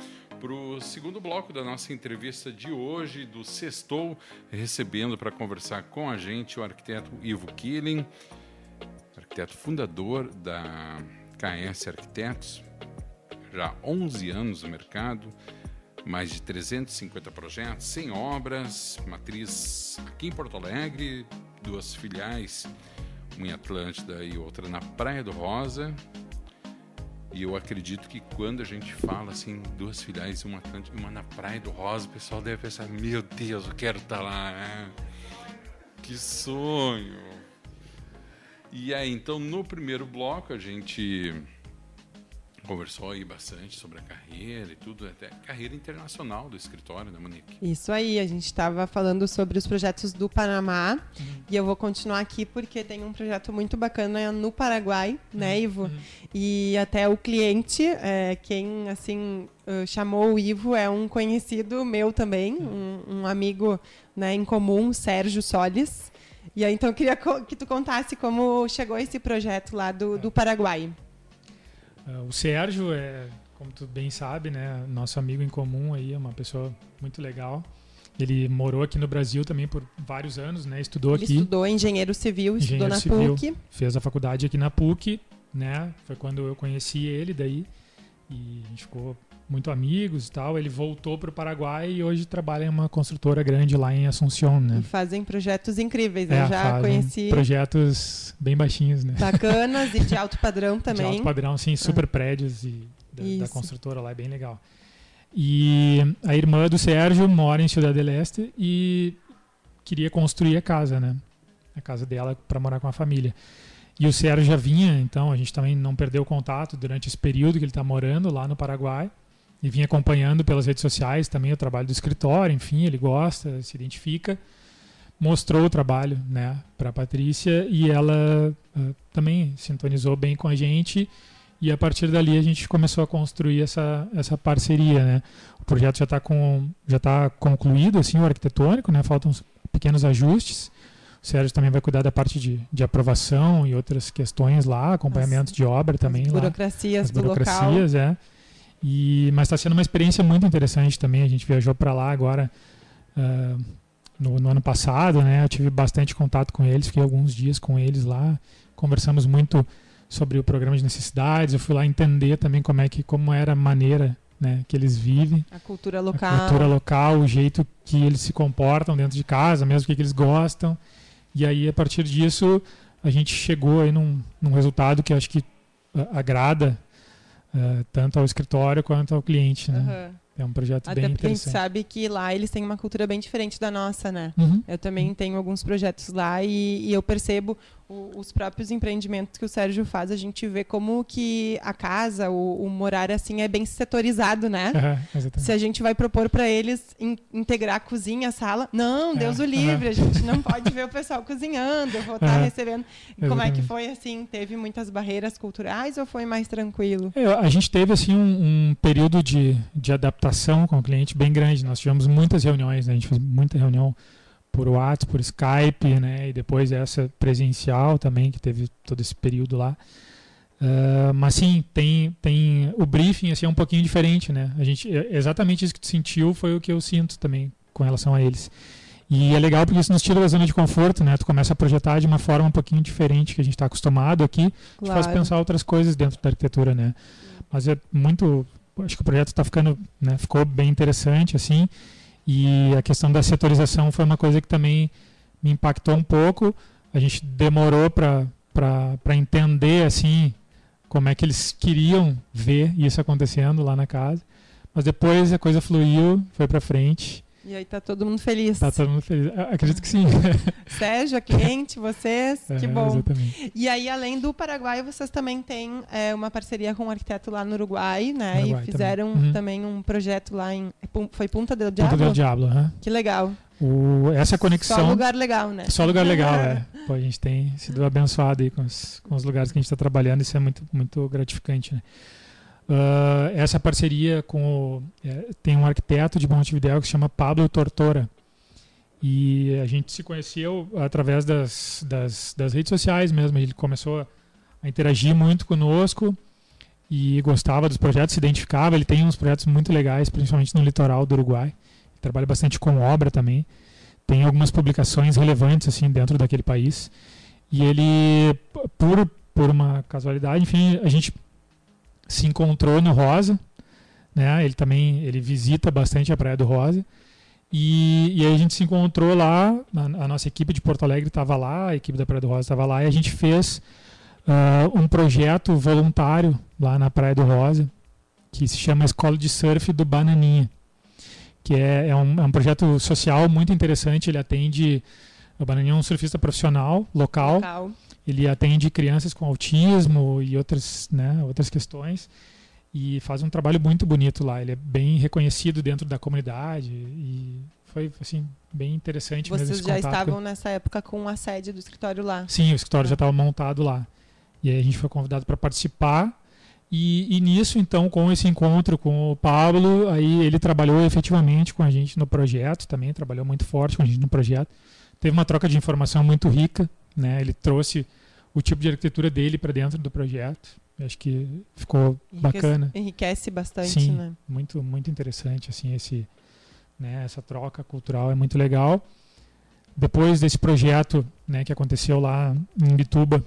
para o segundo bloco da nossa entrevista de hoje, do Sextou, recebendo para conversar com a gente o arquiteto Ivo Killing, arquiteto fundador da KS Arquitetos, já há 11 anos no mercado mais de 350 projetos, 100 obras, matriz aqui em Porto Alegre, duas filiais, uma em Atlântida e outra na Praia do Rosa. E eu acredito que quando a gente fala assim, duas filiais, uma Atlântida e uma na Praia do Rosa, o pessoal deve pensar: meu Deus, eu quero estar tá lá. Né? Que sonho! E aí, então, no primeiro bloco, a gente conversou aí bastante sobre a carreira e tudo, até carreira internacional do escritório, né, Monique? Isso aí, a gente estava falando sobre os projetos do Panamá uhum. e eu vou continuar aqui porque tem um projeto muito bacana no Paraguai, né, uhum. né, Ivo? Uhum. E até o cliente, é, quem assim chamou o Ivo, é um conhecido meu também, uhum. um, um amigo né, em comum, Sérgio Solis. E aí, então, eu queria que tu contasse como chegou esse projeto lá do, do Paraguai. Uh, o Sérgio é, como tu bem sabe, né, nosso amigo em comum aí, é uma pessoa muito legal. Ele morou aqui no Brasil também por vários anos, né? Estudou Ele aqui. Estudou engenheiro civil, engenheiro estudou na civil, PUC. Fez a faculdade aqui na PUC, né? Foi quando eu conheci ele daí. E a gente ficou muito amigos e tal. Ele voltou para o Paraguai e hoje trabalha em uma construtora grande lá em Assunção, né? E fazem projetos incríveis. É, Eu já conheci projetos bem baixinhos, né? bacanas e de <laughs> alto padrão também. De alto padrão, sim, super prédios e da, da, construtora lá, é bem legal. E a irmã do Sérgio mora em Cidade del Este e queria construir a casa, né? A casa dela para morar com a família. E o Sérgio já vinha, então a gente também não perdeu contato durante esse período que ele está morando lá no Paraguai e vinha acompanhando pelas redes sociais também o trabalho do escritório, enfim, ele gosta, se identifica. Mostrou o trabalho, né, para a Patrícia e ela uh, também sintonizou bem com a gente e a partir dali a gente começou a construir essa, essa parceria, né? O projeto já está tá concluído assim o arquitetônico, né? Faltam pequenos ajustes. O Sérgio também vai cuidar da parte de, de aprovação e outras questões lá, acompanhamento as, de obra também as lá. Burocracias as burocracias, do local. é. E, mas está sendo uma experiência muito interessante também. A gente viajou para lá agora uh, no, no, ano passado, né? Eu tive bastante contato com eles, fiquei alguns dias com eles lá, conversamos muito sobre o programa de necessidades. Eu fui lá entender também como é que como era a maneira né, que eles vivem, a cultura local, a cultura local, o jeito que eles se comportam dentro de casa, mesmo o que, eles gostam. E aí a partir disso a gente chegou aí num, num resultado que acho que agrada uh, tanto ao escritório quanto ao cliente, né? Uhum. É um projeto Até bem porque interessante. a gente sabe que lá eles têm uma cultura bem diferente da nossa, né? Uhum. Eu também tenho alguns projetos lá e, e eu percebo o, os próprios empreendimentos que o Sérgio faz, a gente vê como que a casa, o, o morar assim é bem setorizado, né? Uhum, Se a gente vai propor para eles in, integrar a cozinha, a sala, não, Deus o livre, uhum. a gente não pode ver o pessoal cozinhando, vou estar recebendo. Como é que foi assim? Teve muitas barreiras culturais ou foi mais tranquilo? É, a gente teve assim um, um, período de, de adaptação com o cliente bem grande. Nós tivemos muitas reuniões, né? a gente fez muita reunião por WhatsApp, por Skype, né? E depois essa presencial também, que teve todo esse período lá. Uh, mas sim, tem, tem o briefing assim, é um pouquinho diferente, né? A gente, exatamente isso que tu sentiu foi o que eu sinto também com relação a eles. E é legal porque isso nos tira da zona de conforto, né? Tu começa a projetar de uma forma um pouquinho diferente que a gente está acostumado aqui, claro. te faz pensar outras coisas dentro da arquitetura, né? Mas é muito, acho que o projeto está ficando, né? Ficou bem interessante assim. E a questão da setorização foi uma coisa que também me impactou um pouco. A gente demorou para entender assim como é que eles queriam ver isso acontecendo lá na casa. Mas depois a coisa fluiu, foi para frente. E aí tá todo mundo feliz. Tá todo mundo feliz. Acredito que sim. <laughs> Sérgio, cliente, vocês, <laughs> é, que bom. Exatamente. E aí, além do Paraguai, vocês também têm é, uma parceria com um arquiteto lá no Uruguai, né? Uruguai e fizeram também. Uhum. também. um projeto lá em. Foi Punta del Diablo? Punta del Diablo, uhum. Que legal. O, essa conexão. Só lugar legal, né? Só lugar legal, é. <laughs> Pô, a gente tem sido abençoado aí com os, com os lugares que a gente está trabalhando, isso é muito, muito gratificante, né? Uh, essa parceria com o, é, tem um arquiteto de Montevideo que se chama Pablo Tortora. E a gente se conheceu através das, das, das redes sociais mesmo. Ele começou a interagir muito conosco e gostava dos projetos se identificava. Ele tem uns projetos muito legais principalmente no litoral do Uruguai. Ele trabalha bastante com obra também. Tem algumas publicações relevantes assim dentro daquele país. E ele por por uma casualidade enfim a gente se encontrou no Rosa, né? Ele também ele visita bastante a Praia do Rosa. E, e aí a gente se encontrou lá, a, a nossa equipe de Porto Alegre estava lá, a equipe da Praia do Rosa estava lá, e a gente fez uh, um projeto voluntário lá na Praia do Rosa, que se chama Escola de Surf do Bananinha, que é, é, um, é um projeto social muito interessante, ele atende... O Bananinha é um surfista profissional, local. local. Ele atende crianças com autismo e outras, né, outras questões e faz um trabalho muito bonito lá. Ele é bem reconhecido dentro da comunidade e foi assim bem interessante. Vocês já estavam nessa época com a sede do escritório lá? Sim, o escritório ah. já estava montado lá. E aí a gente foi convidado para participar e, e, nisso então com esse encontro com o Pablo, aí ele trabalhou efetivamente com a gente no projeto, também trabalhou muito forte com a gente no projeto. Teve uma troca de informação muito rica né? Ele trouxe o tipo de arquitetura dele para dentro do projeto. acho que ficou enriquece, bacana. Enriquece bastante, Sim, né? muito muito interessante assim esse né, essa troca cultural é muito legal. Depois desse projeto, né, que aconteceu lá em Bituba,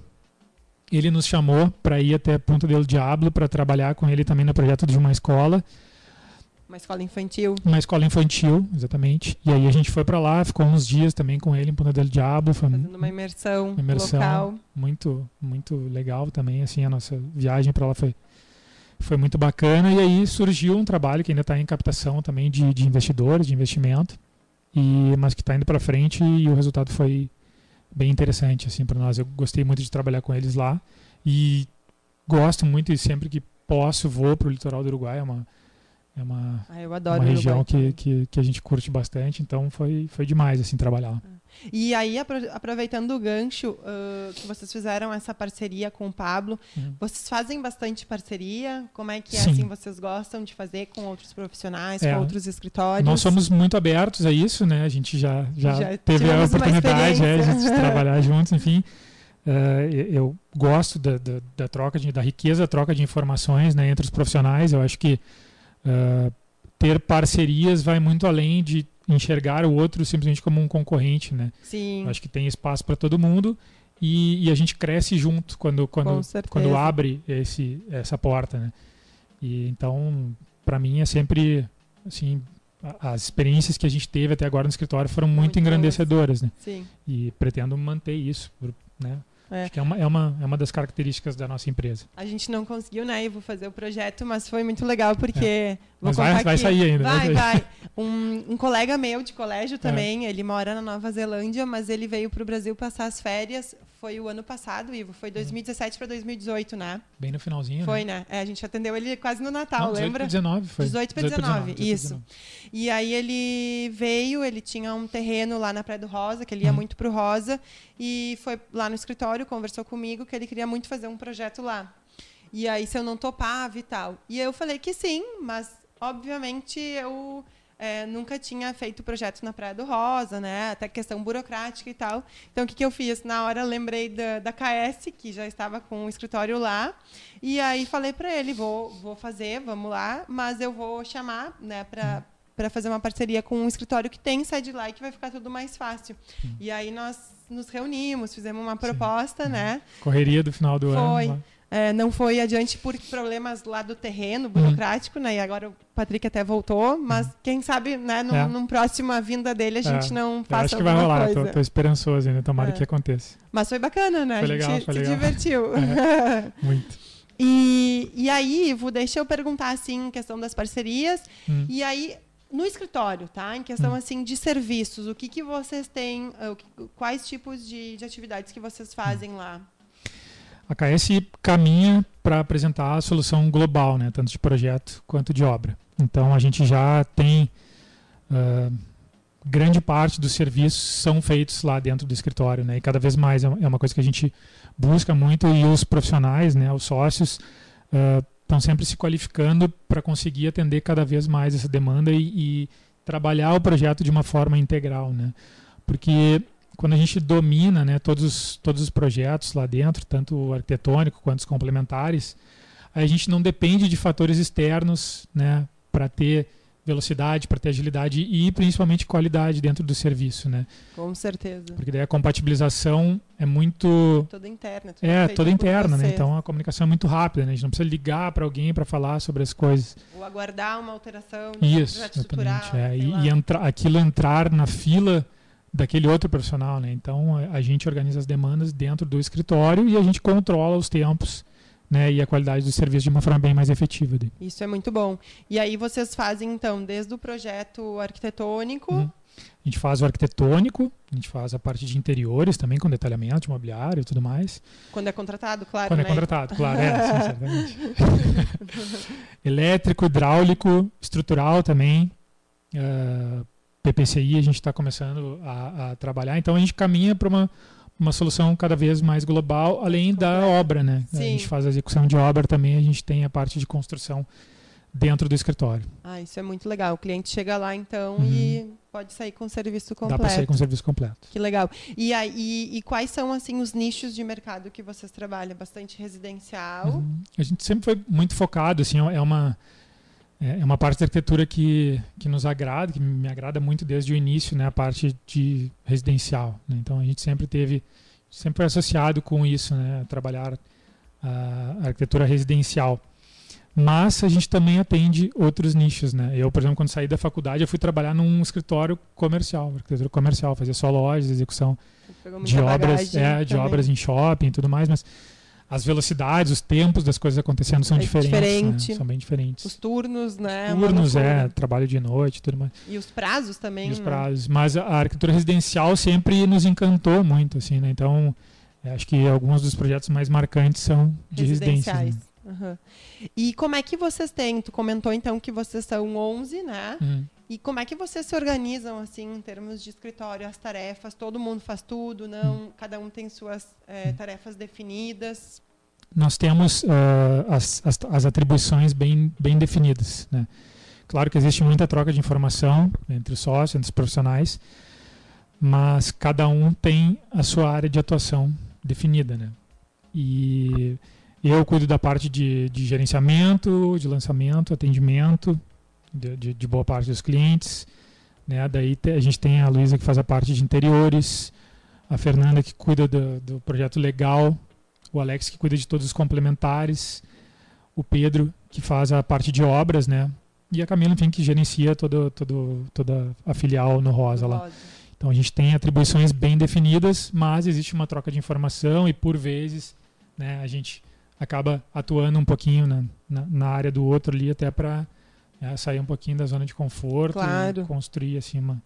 ele nos chamou para ir até Ponta del Diablo para trabalhar com ele também no projeto de uma escola. Uma escola infantil. Uma escola infantil, exatamente. E aí a gente foi para lá, ficou uns dias também com ele em Ponta del Diablo. Foi Fazendo uma imersão, uma imersão local. Muito, muito legal também. Assim, a nossa viagem para lá foi, foi muito bacana. E aí surgiu um trabalho que ainda está em captação também de, de investidores, de investimento. E, mas que está indo para frente e o resultado foi bem interessante assim para nós. Eu gostei muito de trabalhar com eles lá e gosto muito e sempre que posso vou para o litoral do Uruguai. É uma é uma, ah, adoro uma região que, que, que, a gente curte bastante, então foi, foi demais assim trabalhar lá. E aí, aproveitando o gancho uh, que vocês fizeram essa parceria com o Pablo, uhum. vocês fazem bastante parceria? Como é que é, assim, vocês gostam de fazer com outros profissionais, é, com outros escritórios? Nós somos muito abertos a isso, né? A gente já, já, já teve a oportunidade é, de trabalhar <laughs> juntos, enfim. Uh, eu gosto da, da, da, troca de, da riqueza da troca de informações né, entre os profissionais. Eu acho que uh, ter parcerias vai muito além de enxergar o outro simplesmente como um concorrente, né? Sim. Acho que tem espaço para todo mundo e, e, a gente cresce junto quando quando quando abre esse essa porta, né? E então para mim é sempre assim as experiências que a gente teve até agora no escritório foram muito, muito engrandecedoras, né? Sim. E pretendo manter isso, né? É. Acho que é uma, é, uma, é uma das características da nossa empresa. A gente não conseguiu, né, Ivo, fazer o projeto, mas foi muito legal porque. É. Vou mas vai, vai sair ainda. Vai, vai. Um, um, colega meu de colégio também, é. ele mora na Nova Zelândia, mas ele veio para o Brasil passar as férias. Foi o ano passado, Ivo. Foi 2017 para 2018, né? Bem no finalzinho. Foi, né? né? É, a gente atendeu ele quase no Natal, não, 18 lembra? 19 foi. 18 para 19, 19, isso. 19. E aí ele veio, ele tinha um terreno lá na Praia do Rosa, que ele ia hum. muito pro Rosa, e foi lá no escritório, conversou comigo que ele queria muito fazer um projeto lá. E aí, se eu não topava e tal. E eu falei que sim, mas obviamente eu é, nunca tinha feito projeto na Praia do Rosa, né? Até questão burocrática e tal. Então, o que, que eu fiz? Na hora, lembrei da, da KS, que já estava com o escritório lá. E aí, falei para ele: vou, vou fazer, vamos lá, mas eu vou chamar né, para para fazer uma parceria com um escritório que tem sede lá e que vai ficar tudo mais fácil. E aí nós nos reunimos, fizemos uma proposta, Sim. né? Correria do final do Foi. ano. Foi. É, não foi adiante por problemas lá do terreno burocrático, né? E agora o Patrick até voltou, mas quem sabe, né, num, é. num próxima vinda dele a gente é. não faça acho que vai rolar, coisa. Tô, tô esperançoso ainda, tomara é. que aconteça. Mas foi bacana, né? Foi legal, a gente foi se legal. divertiu. <laughs> É, muito. <laughs> e, e aí, Ivo, deixa eu perguntar assim, em questão das parcerias. Hum. E aí, no escritório, tá? Em questão hum. assim de serviços, o que, que vocês têm, quais tipos de, de atividades que vocês fazem hum. lá? A KS caminha para apresentar a solução global, né, tanto de projeto quanto de obra. Então a gente já tem uh, grande parte dos serviços são feitos lá dentro do escritório, né, e cada vez mais é, é uma coisa que a gente busca muito e os profissionais, né, os sócios estão uh, sempre se qualificando para conseguir atender cada vez mais essa demanda e, e trabalhar o projeto de uma forma integral, né, porque quando a gente domina né, todos, os, todos os projetos lá dentro, tanto o arquitetônico quanto os complementares, a gente não depende de fatores externos né, para ter velocidade, para ter agilidade e principalmente qualidade dentro do serviço, né? Com certeza. Porque daí a compatibilização é muito toda interna. É, toda interna, né? Então a comunicação é muito rápida, né? A gente não precisa ligar para alguém para falar sobre as coisas. Ou aguardar uma alteração, Isso, exatamente. É. E, e entra, aquilo entrar na fila daquele outro profissional, né? Então a, gente organiza as demandas dentro do escritório e a gente controla os tempos, né? E a qualidade do serviço de uma forma bem mais efetiva. Isso é muito bom. E aí vocês fazem então desde o projeto arquitetônico. Uhum. A gente faz o arquitetônico, a gente faz a parte de interiores também, com detalhamento de mobiliário e tudo mais. Quando é contratado, claro. Quando é né? é contratado, claro, é, <laughs> Elétrico, hidráulico, estrutural também. Uh, PPCI a gente está começando a, a, trabalhar. Então a gente caminha para uma, uma solução cada vez mais global, além da obra, né? Sim. A gente faz a execução de obra também, a gente tem a parte de construção dentro do escritório. Ah, isso é muito legal. O cliente chega lá então uhum. e pode sair com o serviço completo. Dá para sair com o serviço completo. Que legal. E, aí, e quais são assim os nichos de mercado que vocês trabalham? Bastante residencial? Uhum. A gente sempre foi muito focado, assim, é uma é, é uma parte da arquitetura que, que nos agrada, que me agrada muito desde o início, né, a parte de residencial. Né? Então a gente sempre teve, sempre foi associado com isso, né, trabalhar a arquitetura residencial. Mas a gente também atende outros nichos, né? Eu, por exemplo, quando saí da faculdade, eu fui trabalhar num escritório comercial, arquitetura comercial, fazia só lojas, execução de obras, é, de obras em shopping e tudo mais, mas as velocidades, os tempos das coisas acontecendo são é diferentes. Né? Diferente. Né? São bem diferentes. Os turnos, né? Turnos, é, trabalho de noite tudo mais. E os prazos também. E os né? prazos. Mas a arquitetura residencial sempre nos encantou muito, assim, né? Então, acho que alguns dos projetos mais marcantes são de residência. Né? Uhum. E como é que vocês têm? Tu comentou então que vocês são 11, né? Uhum. E como é que vocês se organizam assim em termos de escritório, as tarefas? Todo mundo faz tudo? Não? Uhum. Cada um tem suas é, tarefas definidas? Nós temos uh, as, as, as, atribuições bem, bem definidas. Né? Claro que existe muita troca de informação entre os sócios, entre os profissionais, mas cada um tem a sua área de atuação definida. Né? E eu cuido da parte de, de gerenciamento, de lançamento, atendimento de, de, de, boa parte dos clientes. Né? Daí te, a gente tem a Luísa que faz a parte de interiores, a Fernanda que cuida do, do projeto legal, o Alex que cuida de todos os complementares, o Pedro que faz a parte de obras, né? E a Camila, enfim, que gerencia todo, todo, toda a filial no Rosa lá. Então a gente tem atribuições bem definidas, mas existe uma troca de informação e por vezes né, a gente acaba atuando um pouquinho na, na, na área do outro ali até para é, sair um pouquinho da zona de conforto claro. e construir assim uma,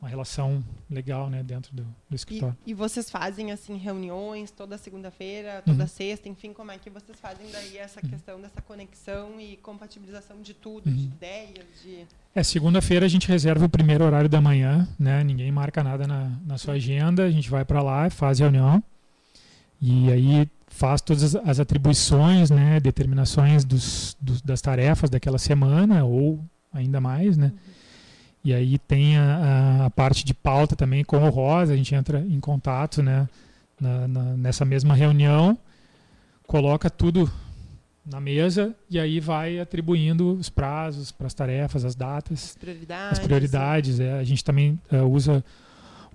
uma relação legal né, dentro do, do escritório. E, e, vocês fazem assim reuniões toda segunda-feira, toda uhum. sexta, enfim, como é que vocês fazem daí essa uhum. questão dessa conexão e compatibilização de tudo, uhum. de ideias, de... É, segunda-feira a gente reserva o primeiro horário da manhã, né? Ninguém marca nada na, na sua agenda, a gente vai para lá, faz reunião. E aí faz todas as atribuições, né, determinações dos, dos, das tarefas daquela semana ou ainda mais, né? Uhum. E aí tem a, a, parte de pauta também com o Rosa, a gente entra em contato, né, na, na, nessa mesma reunião, coloca tudo na mesa e aí vai atribuindo os prazos para as tarefas, as datas, as prioridades. As prioridades é. A gente também uh, usa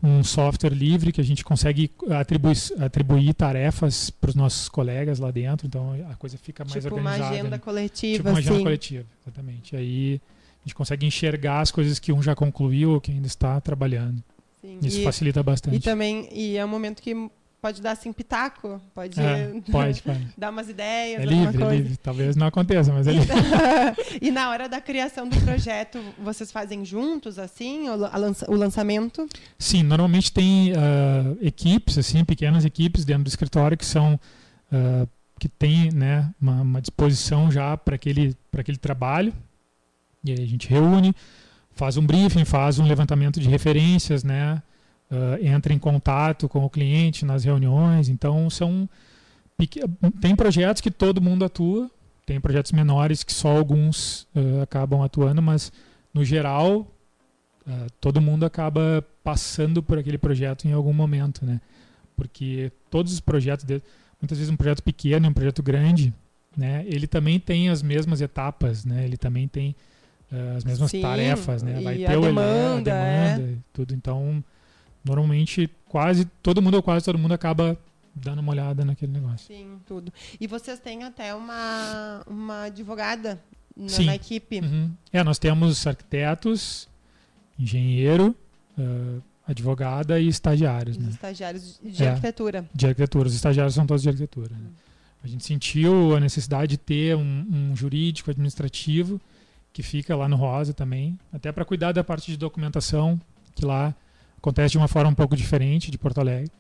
um software livre que a gente consegue atribuir, atribuir tarefas para os nossos colegas lá dentro, então a coisa fica mais tipo organizada. Tipo uma agenda né? coletiva. Tipo uma agenda assim. coletiva, exatamente. Aí a gente consegue enxergar as coisas que um já concluiu ou que ainda está trabalhando. Sim. Isso e, facilita bastante. E também e é um momento que pode dar assim pitaco, pode, é, pode, <laughs> pode. dar umas ideias. É livre, é livre. Talvez não aconteça, mas é <laughs> livre. e na hora da criação do projeto, vocês fazem juntos, assim, o, lança, o lançamento? Sim, normalmente tem uh, equipes, assim, pequenas equipes dentro do escritório que são uh, que tem né, uma, uma disposição já para aquele, aquele trabalho. E aí a gente reúne, faz um briefing, faz um levantamento de referências, né? Uh, entra em contato com o cliente nas reuniões. Então, são tem projetos que todo mundo atua, tem projetos menores que só alguns uh, acabam atuando, mas no geral uh, todo mundo acaba passando por aquele projeto em algum momento, né? Porque todos os projetos, de, muitas vezes um projeto pequeno, um projeto grande, né? Ele também tem as mesmas etapas, né? Ele também tem as mesmas Sim, tarefas, né? Vai ter a demanda, a demanda, é. tudo. Então normalmente quase todo mundo ou quase todo mundo acaba dando uma olhada naquele negócio. Sim, tudo. E vocês têm até uma, uma advogada na, Sim. na equipe? Uhum. É, nós temos arquitetos, engenheiro, uh, advogada e estagiários. Os né? estagiários de é, arquitetura. De arquitetura. Os estagiários são todos de arquitetura. Né? A gente sentiu a necessidade de ter um, um jurídico administrativo que fica lá no Rosa também, até para cuidar da parte de documentação, que lá acontece de uma forma um pouco diferente de Porto Alegre.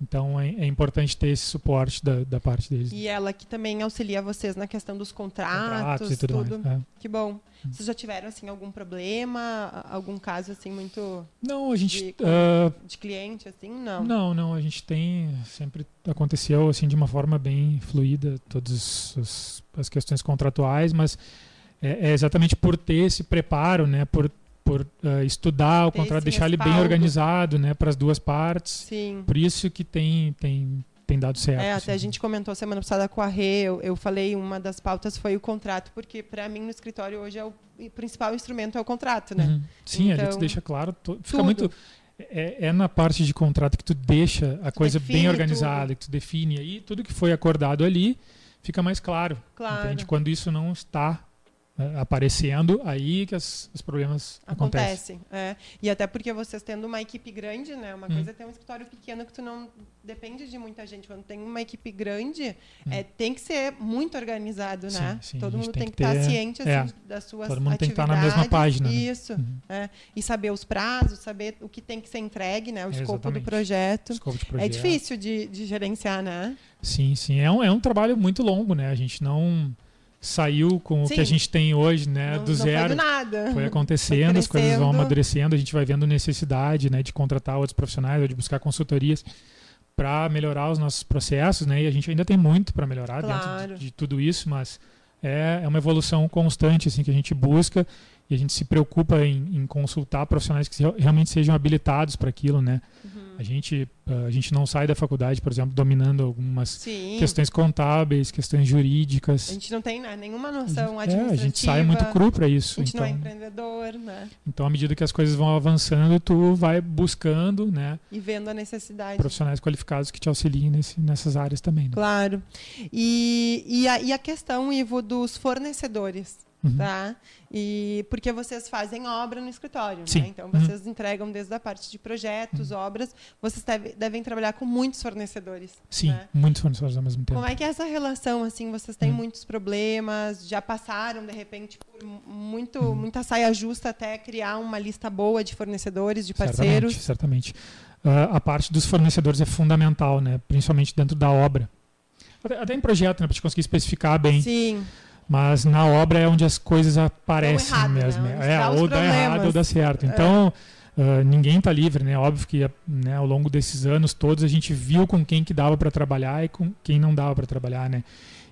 Então é, é importante ter esse suporte da, da, parte deles. E ela que também auxilia vocês na questão dos contratos, contratos e tudo. tudo. Mais, é. Que bom. Hum. Vocês já tiveram assim algum problema, algum caso assim muito Não, a gente de, uh, de cliente assim, não. Não, não, a gente tem sempre aconteceu assim de uma forma bem fluida todas as, as questões contratuais, mas é, é exatamente por ter esse preparo, né, por por uh, estudar o contrato, deixar ele bem organizado, né, para as duas partes. Sim. Por isso que tem tem tem dado certo. É, até a gente comentou semana passada com a Rê, eu, eu falei uma das pautas foi o contrato, porque para mim no escritório hoje é o, principal instrumento é o contrato, né? Uhum. Sim, então, a gente então, deixa claro, to, fica muito É, é, na parte de contrato que tu deixa a coisa define bem organizada, tudo. que tu define aí, tudo que foi acordado ali fica mais claro. Claro. Entende? Quando isso não está aparecendo, aí que as, os problemas acontecem. Acontece, é. E até porque vocês tendo uma equipe grande, né? Uma Hum. coisa é ter um escritório pequeno que tu não depende de muita gente. Quando tem uma equipe grande, Hum. é, tem que ser muito organizado, né? Sim, Todo mundo tem tem que que estar ter- ciente assim, é, das suas todo mundo tem que estar na mesma atividades. página, né? Isso. Uhum. é. E saber os prazos, saber o que tem que ser entregue, né? O escopo do projeto. Escopo de É projeto. difícil de, de gerenciar, né? Sim, sim. É um, é um trabalho muito longo, né? A gente não saiu com o Sim. que a gente tem hoje, né? não, do não zero. foi do nada. Foi acontecendo, as coisas vão amadurecendo, a gente vai vendo necessidade né, de contratar outros profissionais ou de buscar consultorias para melhorar os nossos processos, né? E a gente ainda tem muito para melhorar Claro. dentro de, de tudo isso, mas é, é uma evolução constante assim que a gente busca e a gente se preocupa em, em consultar profissionais que realmente sejam habilitados para aquilo, né? Uhum. A gente ah, a gente não sai da faculdade, por exemplo, dominando algumas Sim. questões contábeis, questões jurídicas. A gente não tem nenhuma A noção gente- é, administrativa. a gente sai muito cru para isso. A gente então, não é empreendedor, né? então, à medida que as coisas vão avançando, tu vai buscando né, E vendo a necessidade. profissionais qualificados que te auxiliem nesse, nessas áreas também. Né? Claro. E, e, a, e a questão, Ivo, dos fornecedores. Uhum. Tá? E porque vocês fazem obra no escritório, né? Então Uhum. vocês entregam desde a parte de projetos, obras, vocês deve- devem trabalhar com muitos fornecedores. Sim, né? muitos fornecedores ao mesmo tempo. Como é que é essa relação assim? Vocês têm Uhum. muitos problemas, já passaram de repente por mu- muito Uhum. muita saia justa até criar uma lista boa de fornecedores, de Certamente, parceiros. certamente. Ah, a parte dos fornecedores é fundamental, né? principalmente dentro da obra. Até, até em projeto, né? para te conseguir especificar bem. Sim, Mas na obra é onde as coisas aparecem errado, né? mesmo. Onde É, ou dá errado. É. ou dá certo. Então, ah, ninguém está livre, né? Óbvio que né, ao longo desses anos todos a gente viu com quem que dava para trabalhar e com quem não dava para trabalhar, né?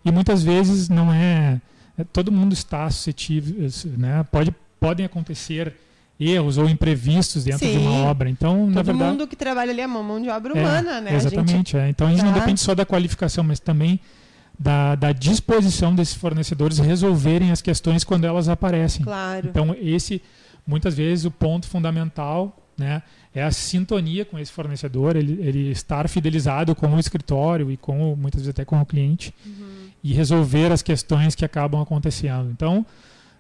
E muitas vezes não é, é- todo mundo está suscetível, né? Pode podem acontecer erros ou imprevistos dentro de Sim. uma obra. Então, na todo verdade, mundo que trabalha ali é mão de obra é, humana, né? A gente- Exatamente. é. Então a gente não tá. depende só da qualificação, mas também da, da disposição desses fornecedores resolverem as questões quando elas aparecem. claro. Então esse, muitas vezes, o ponto fundamental né, é a sintonia com esse fornecedor, ele, ele estar fidelizado com o escritório e com muitas vezes até com o cliente Uhum. e resolver as questões que acabam acontecendo. Então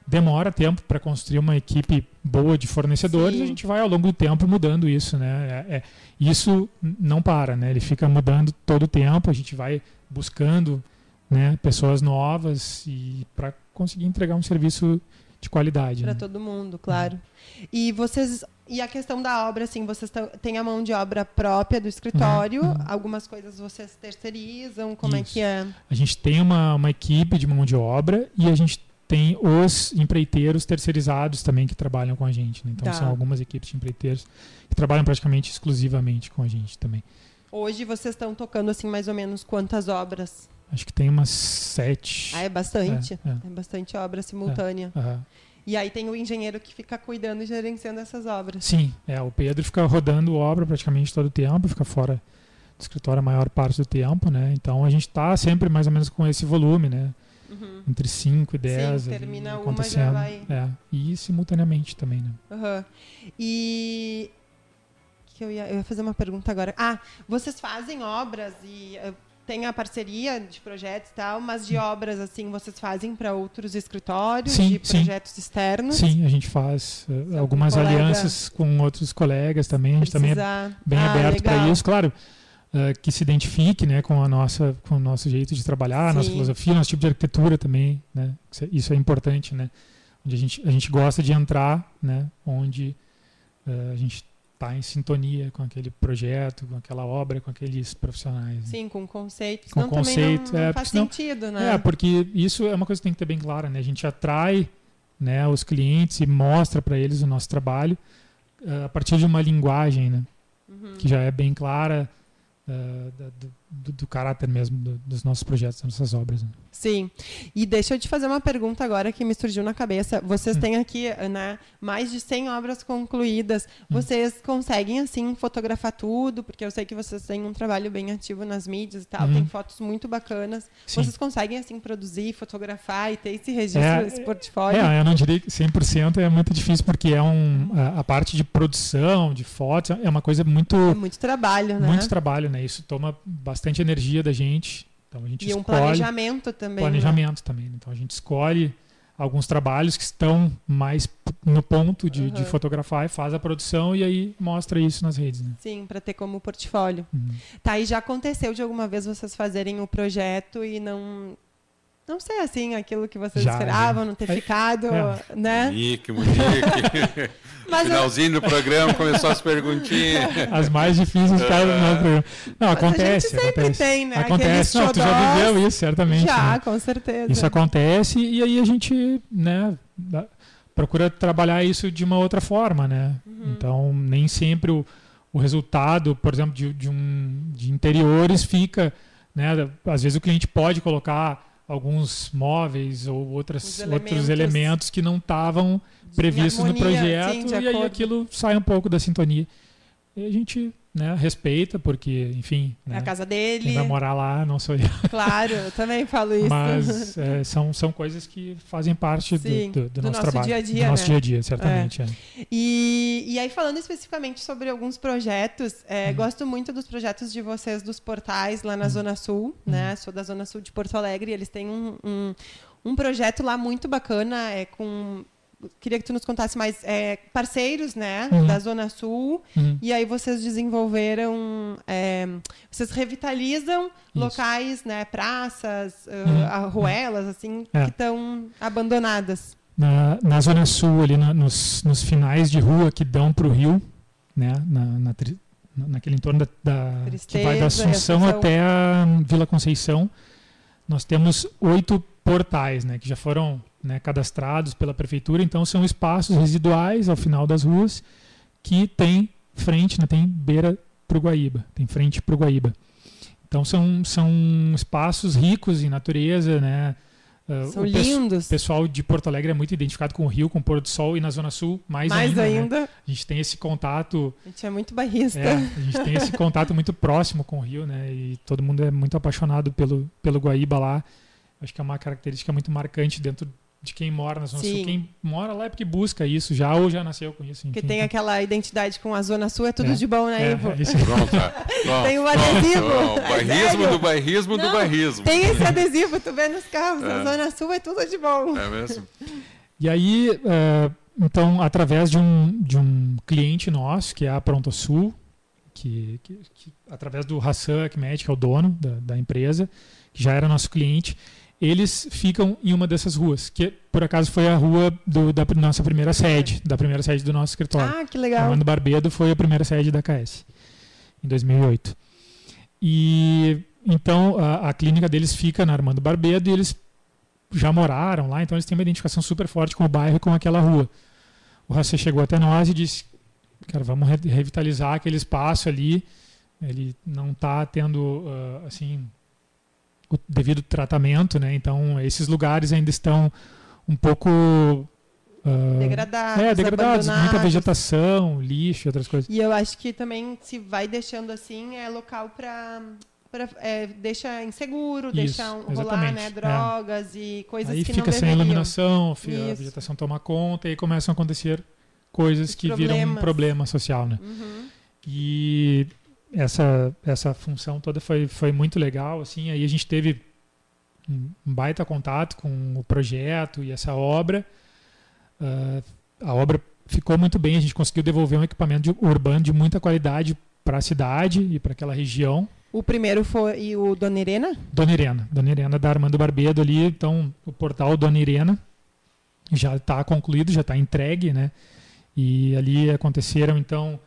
demora tempo para construir uma equipe boa de fornecedores, Sim. a gente vai ao longo do tempo mudando isso, né? É- é- isso não para, né? Ele fica mudando todo o tempo, a gente vai buscando, né, pessoas novas e para conseguir entregar um serviço de qualidade. Para né? todo mundo, claro. E vocês e a questão da obra, assim, vocês têm a mão de obra própria do escritório, Uhum, uhum. algumas coisas vocês terceirizam, como é Isso. que é? A gente tem uma, uma equipe de mão de obra e a gente tem os empreiteiros terceirizados também que trabalham com a gente. né? Então Tá. são algumas equipes de empreiteiros que trabalham praticamente exclusivamente com a gente também. Hoje vocês estão tocando assim mais ou menos quantas obras? Acho que tem umas sete. Ah, é bastante. É, É, é. bastante obra simultânea. Aham. E aí tem o engenheiro que fica cuidando e gerenciando essas obras. Sim, é, o Pedro fica rodando obra praticamente todo o tempo, fica fora do escritório a maior parte do tempo, né? Então a gente está sempre mais ou menos com esse volume, né? Uhum. Entre 5 e 10 ali termina uma, já vai- É, e simultaneamente também, né? Aham. E que eu ia, eu ia fazer uma pergunta agora. Ah, vocês fazem obras e eh, tem a parceria de projetos e tal, mas de obras assim vocês fazem para outros escritórios, Sim, de sim. projetos externos? Sim, a gente faz Seu algumas colega alianças com outros colegas também. A gente também é bem Ah, aberto para isso, claro. eh, que se identifique né, com, a nossa, com o nosso jeito de trabalhar, a nossa Sim. filosofia, nosso tipo de arquitetura também. Né? Isso é- Isso é importante, né? Onde a gente, a gente gosta de entrar, né? onde eh, a gente está em sintonia com aquele projeto, com aquela obra, com aqueles profissionais. né? Sim, com conceito. Com também conceito, não, não é, faz senão- sentido, né? É, porque isso é uma coisa que tem que ter bem clara, né? A gente atrai né, os clientes e mostra para eles o nosso trabalho eh, a partir de uma linguagem, né? Uhum. Que já é bem clara eh, da- do, do, do caráter mesmo do, dos nossos projetos, das nossas obras. Né? Sim. E deixa eu te fazer uma pergunta agora que me surgiu na cabeça. Vocês hum. têm aqui né, mais de 100 obras concluídas. Hum. Vocês conseguem, assim, fotografar tudo? Porque eu sei que vocês têm um trabalho bem ativo nas mídias e tal. Hum. Tem fotos muito bacanas. Sim. Vocês conseguem, assim, produzir, fotografar e ter esse registro, é, esse portfólio? É, eu não diria que 100% é muito difícil, porque é um, a, a, parte de produção, de fotos, é uma coisa muito... É muito trabalho, né? Muito trabalho, né? Isso toma bastante energia da gente. Então a gente e escolhe, um planejamento também. Né? Planejamento né? também. Então a gente escolhe alguns trabalhos que estão mais no ponto de, uhum. de, fotografar e faz a produção e aí mostra isso nas redes. Né? Sim, para ter como portfólio. Uhum. Tá, e já aconteceu de alguma vez vocês fazerem o projeto e não não sei assim, aquilo que vocês já, esperavam, já. não ter ficado, é. né? Monique, <laughs> Monique. Finalzinho eu... do programa, começou as perguntinhas. As mais difíceis ficaram no programa. Não, Mas acontece. sempre acontece. tem, né? Acontece. Não, tu já viveu isso, certamente. Já, né? com certeza. Isso acontece e aí a gente, né, procura trabalhar isso de uma outra forma, né? Uhum. Então, nem sempre o, o resultado, por exemplo, de, de, um, de interiores fica, né? Às vezes o cliente pode colocar alguns móveis ou outras, elementos. outros elementos que não estavam previstos harmonia, no projeto sim, e aí aquilo sai um pouco da sintonia. E a gente né, respeita, porque, enfim. É né, a casa dele. Quem vai morar lá não sou eu. Claro, eu também falo isso. Mas <laughs> é, são, são coisas que fazem parte Sim, do, do, do, do, nosso, nosso trabalho. Dia -a -dia, do nosso né? dia a dia, certamente. É. É. E, e aí, falando especificamente sobre alguns projetos, é, hum. gosto muito dos projetos de vocês dos portais lá na hum. Zona Sul, hum. né? Sou da Zona Sul de Porto Alegre, e eles têm um, um um projeto lá muito bacana, é com queria que tu nos contasse mais é, parceiros, né, uhum. da Zona Sul. Uhum. E aí vocês desenvolveram, é, vocês revitalizam Isso. locais, né, praças, uhum. arruelas, assim, é. que estão abandonadas. Na, na Zona Sul, ali na, nos, nos finais de rua que dão para o rio, né, na, na, naquele entorno da, da Tristeza, que vai da Assunção até a Vila Conceição, nós temos oito portais, né, que já foram né, cadastrados pela prefeitura. Então são espaços residuais ao final das ruas que tem frente, né, tem beira para o Guaíba, tem frente para o Guaíba. Então são, são espaços ricos em natureza, né? Uh, são o lindos. O pessoal de Porto Alegre é muito identificado com o Rio, com o pôr do sol e na Zona Sul mais, mais ainda. Né? ainda. Né? A gente tem esse contato. A gente é muito bairrista. É, a gente tem esse contato muito próximo com o Rio, né? E todo mundo é muito apaixonado pelo, pelo Guaíba lá. Acho que é uma característica muito marcante dentro de quem mora na Zona Sim. Sul. Quem mora lá é porque busca isso já ou já nasceu com isso. Enfim. Porque tem aquela identidade com a Zona Sul, é tudo é. de bom, né, é, Ivo? É isso. Pronto, tem um adesivo. O bairrismo do bairrismo Não, do bairrismo. Tem esse adesivo, tu vê nos carros. É. A Zona Sul é tudo de bom. É mesmo? E aí, uh, então, através de um, de um cliente nosso, que é a Pronto Sul, que, que, que através do Hassan Ahmed, que é o dono da, da empresa, que já era nosso cliente, eles ficam em uma dessas ruas, que por acaso foi a rua do, da nossa primeira sede, da primeira sede do nosso escritório. Ah, que legal. Armando Barbedo foi a primeira sede da KS, em 2008. E então a, a clínica deles fica na Armando Barbedo e eles já moraram lá, então eles têm uma identificação super forte com o bairro e com aquela rua. O Racê chegou até nós e disse: Cara, vamos revitalizar aquele espaço ali. Ele não está tendo, uh, assim, o devido tratamento, né? Então esses lugares ainda estão um pouco uh, degradados, é, degradados, muita vegetação, lixo, outras coisas. E eu acho que também se vai deixando assim é local para é, deixa inseguro, Isso, deixa rolar né, é. drogas é. e coisas aí que fica não sem deveriam. iluminação, a vegetação toma conta e começam a acontecer coisas Os que problemas. viram um problema social, né? Uhum. E essa, essa função toda foi, foi muito legal. Assim, aí a gente teve um baita contato com o projeto e essa obra. Uh, a obra ficou muito bem, a gente conseguiu devolver um equipamento de, urbano de muita qualidade para a cidade e para aquela região. O primeiro foi o Dona Irena? Dona Irena, Dona Irena da Armando Barbedo ali, então o portal Dona Irena já está concluído, já está entregue, né? E ali aconteceram então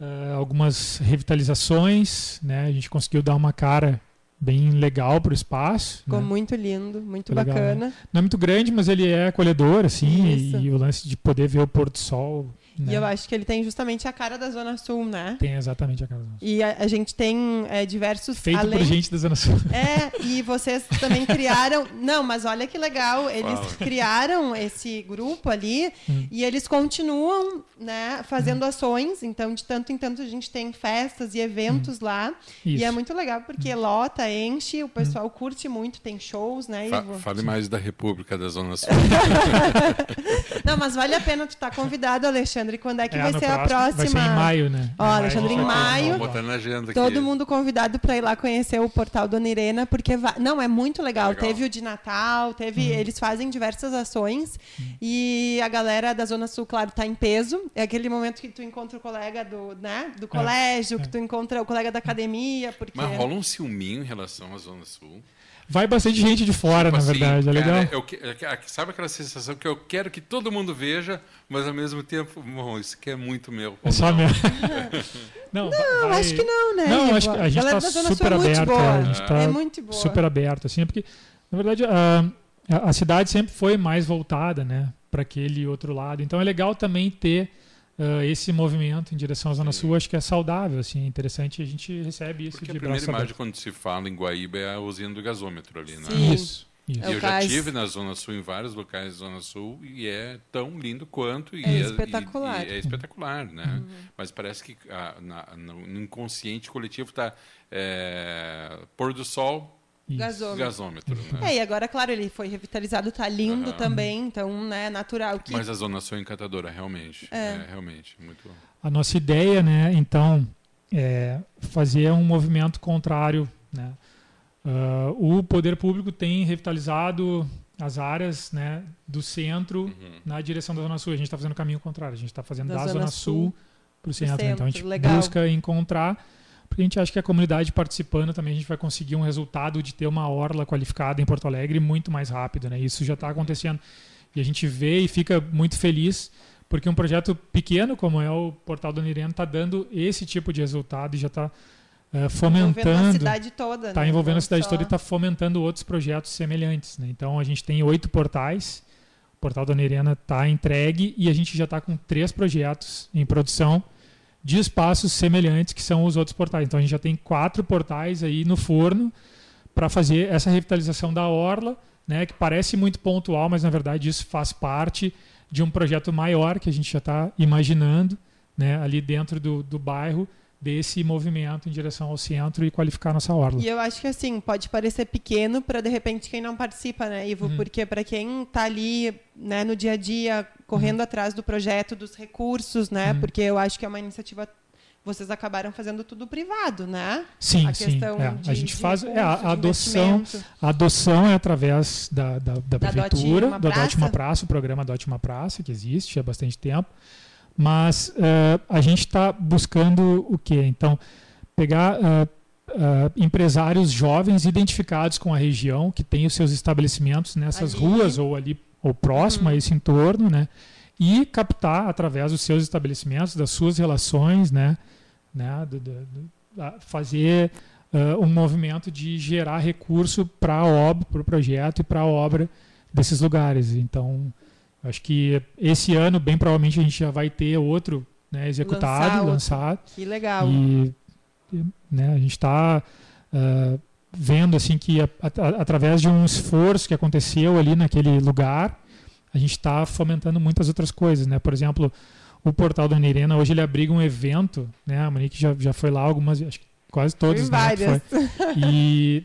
uh, algumas revitalizações, né? A gente conseguiu dar uma cara bem legal para o espaço. Ficou né? muito lindo, muito Foi bacana. Legal. Não é muito grande, mas ele é acolhedor, assim, e, e, o lance de poder ver o pôr do sol. E né? eu acho que ele tem justamente a cara da Zona Sul, né? Tem exatamente a cara do nosso. E a, a gente tem é, diversos. Feito além... por gente da Zona Sul. <laughs> É, e vocês também <laughs> criaram. Não, mas olha que legal. Eles Fala. criaram esse grupo ali Hum. e eles continuam, né, fazendo ações. Então, de tanto em tanto, a gente tem festas e eventos lá. Hum. Isso. E é muito legal porque lota, enche, o pessoal curte muito, tem shows, né, Fa- Ivo? fale mais da República da Zona Sul. <laughs> Não, mas vale a pena tu estar convidado, Alexandre. Quando é que É, vai ser a próxima? Vai ser em maio, né? Ó, Alexandre, em a gente vai ter- maio. Vamos botar na agenda aqui. Todo mundo convidado para ir lá conhecer o portal Dona Irena, porque vai... não é muito legal. Legal. Teve o de Natal, teve Uhum. eles fazem diversas ações e a galera da Zona Sul, claro, tá em peso. É aquele momento que tu encontra o colega do, né, do colégio, é. que tu encontra o colega da academia, porque Mas rola um ciúminho em relação à Zona Sul. Vai bastante gente de fora, Tipo na assim, verdade. É cara, legal. eu que- sabe aquela sensação que eu quero que todo mundo veja, mas ao mesmo tempo, bom, isso aqui é muito meu. É só Não. mesmo. <laughs> <laughs> não, Não, vai- acho que não, né? Não, acho que a gente está super é aberto. boa. A gente tá É muito boa. super aberto, assim, porque, na verdade, a, a- a cidade sempre foi mais voltada, né, para aquele outro lado. Então é legal também ter ah, esse movimento em direção à Zona Sim. Sul. Acho que é saudável, assim, é interessante. e A gente recebe isso Porque a de primeira braço imagem aberto. quando se fala em Guaíba é a usina do gasômetro ali, né? Sim. Isso, isso. É E o eu já cais. tive na Zona Sul, em vários locais da Zona Sul, e é tão lindo quanto. E É e- espetacular. Uhum. e é espetacular, né? Mas parece que ah, na- no, no inconsciente coletivo está pôr do sol, isso. Gasômetro. gasômetro. Né? É, e agora, claro, ele foi revitalizado, tá lindo Aham. também, então, né, natural que Mas a Zona Sul é encantadora, realmente. É. É, realmente. Muito. A nossa ideia, né, então, é fazer um movimento contrário, né? Ah, o poder público tem revitalizado as áreas, né, do centro Uhum. na direção da Zona Sul. A gente está fazendo o caminho contrário. A gente está fazendo Da da, Zona Zona, Sul Sul para o centro. Então a gente legal. busca encontrar, porque a gente acha que a comunidade participando também a gente vai conseguir um resultado de ter uma orla qualificada em Porto Alegre muito mais rápido. Né? Isso já está acontecendo. E a gente vê e fica muito feliz porque um projeto pequeno como é o Portal do Nireno está dando esse tipo de resultado e já está envolvendo a fomentando cidade toda. está né? envolvendo a cidade só- toda e está fomentando outros projetos semelhantes. Né? Então a gente tem oito portais, o portal da Nerena está entregue e a gente já está com três projetos em produção de espaços semelhantes que são os outros portais. Então a gente já tem quatro portais aí no forno para fazer essa revitalização da orla, né? que parece muito pontual, mas na verdade isso faz parte de um projeto maior que a gente já está imaginando né? ali dentro do, do bairro desse movimento em direção ao centro e qualificar nossa orla. E eu acho que assim, pode parecer pequeno para de repente quem não participa, né, Ivo? Uhum. Porque para quem tá ali, né, no dia a dia, correndo atrás do projeto, dos recursos, né? Uhum. Porque eu acho que é uma iniciativa vocês acabaram fazendo tudo privado, né? Sim, a sim. é. de, a gente faz é, recurso, a, a adoção. A adoção é através da, da, da Da prefeitura, do Adote. Uma Praça, o programa Adote Uma Praça, que existe há bastante tempo. Mas eh, a gente está buscando o quê? Então, pegar ah, ah, empresários jovens identificados com a região, que têm os seus estabelecimentos nessas Ali. ruas ou ali ou próximo Uhum. a esse entorno, né? E captar através dos seus estabelecimentos, das suas relações, né? né? do- do- do- fazer ah, um movimento de gerar recurso para a obra, para o projeto e para a obra desses lugares. Então, acho que esse ano, bem provavelmente, a gente já vai ter outro né, executado, Lançar lançado. Que legal. E né, a gente está vendo assim que a- a- através de um esforço que aconteceu ali naquele lugar, a gente está fomentando muitas outras coisas, né? Por exemplo, o portal da Nirena hoje ele abriga um evento, né? A Monique já, já foi lá algumas, acho que quase todos, né? E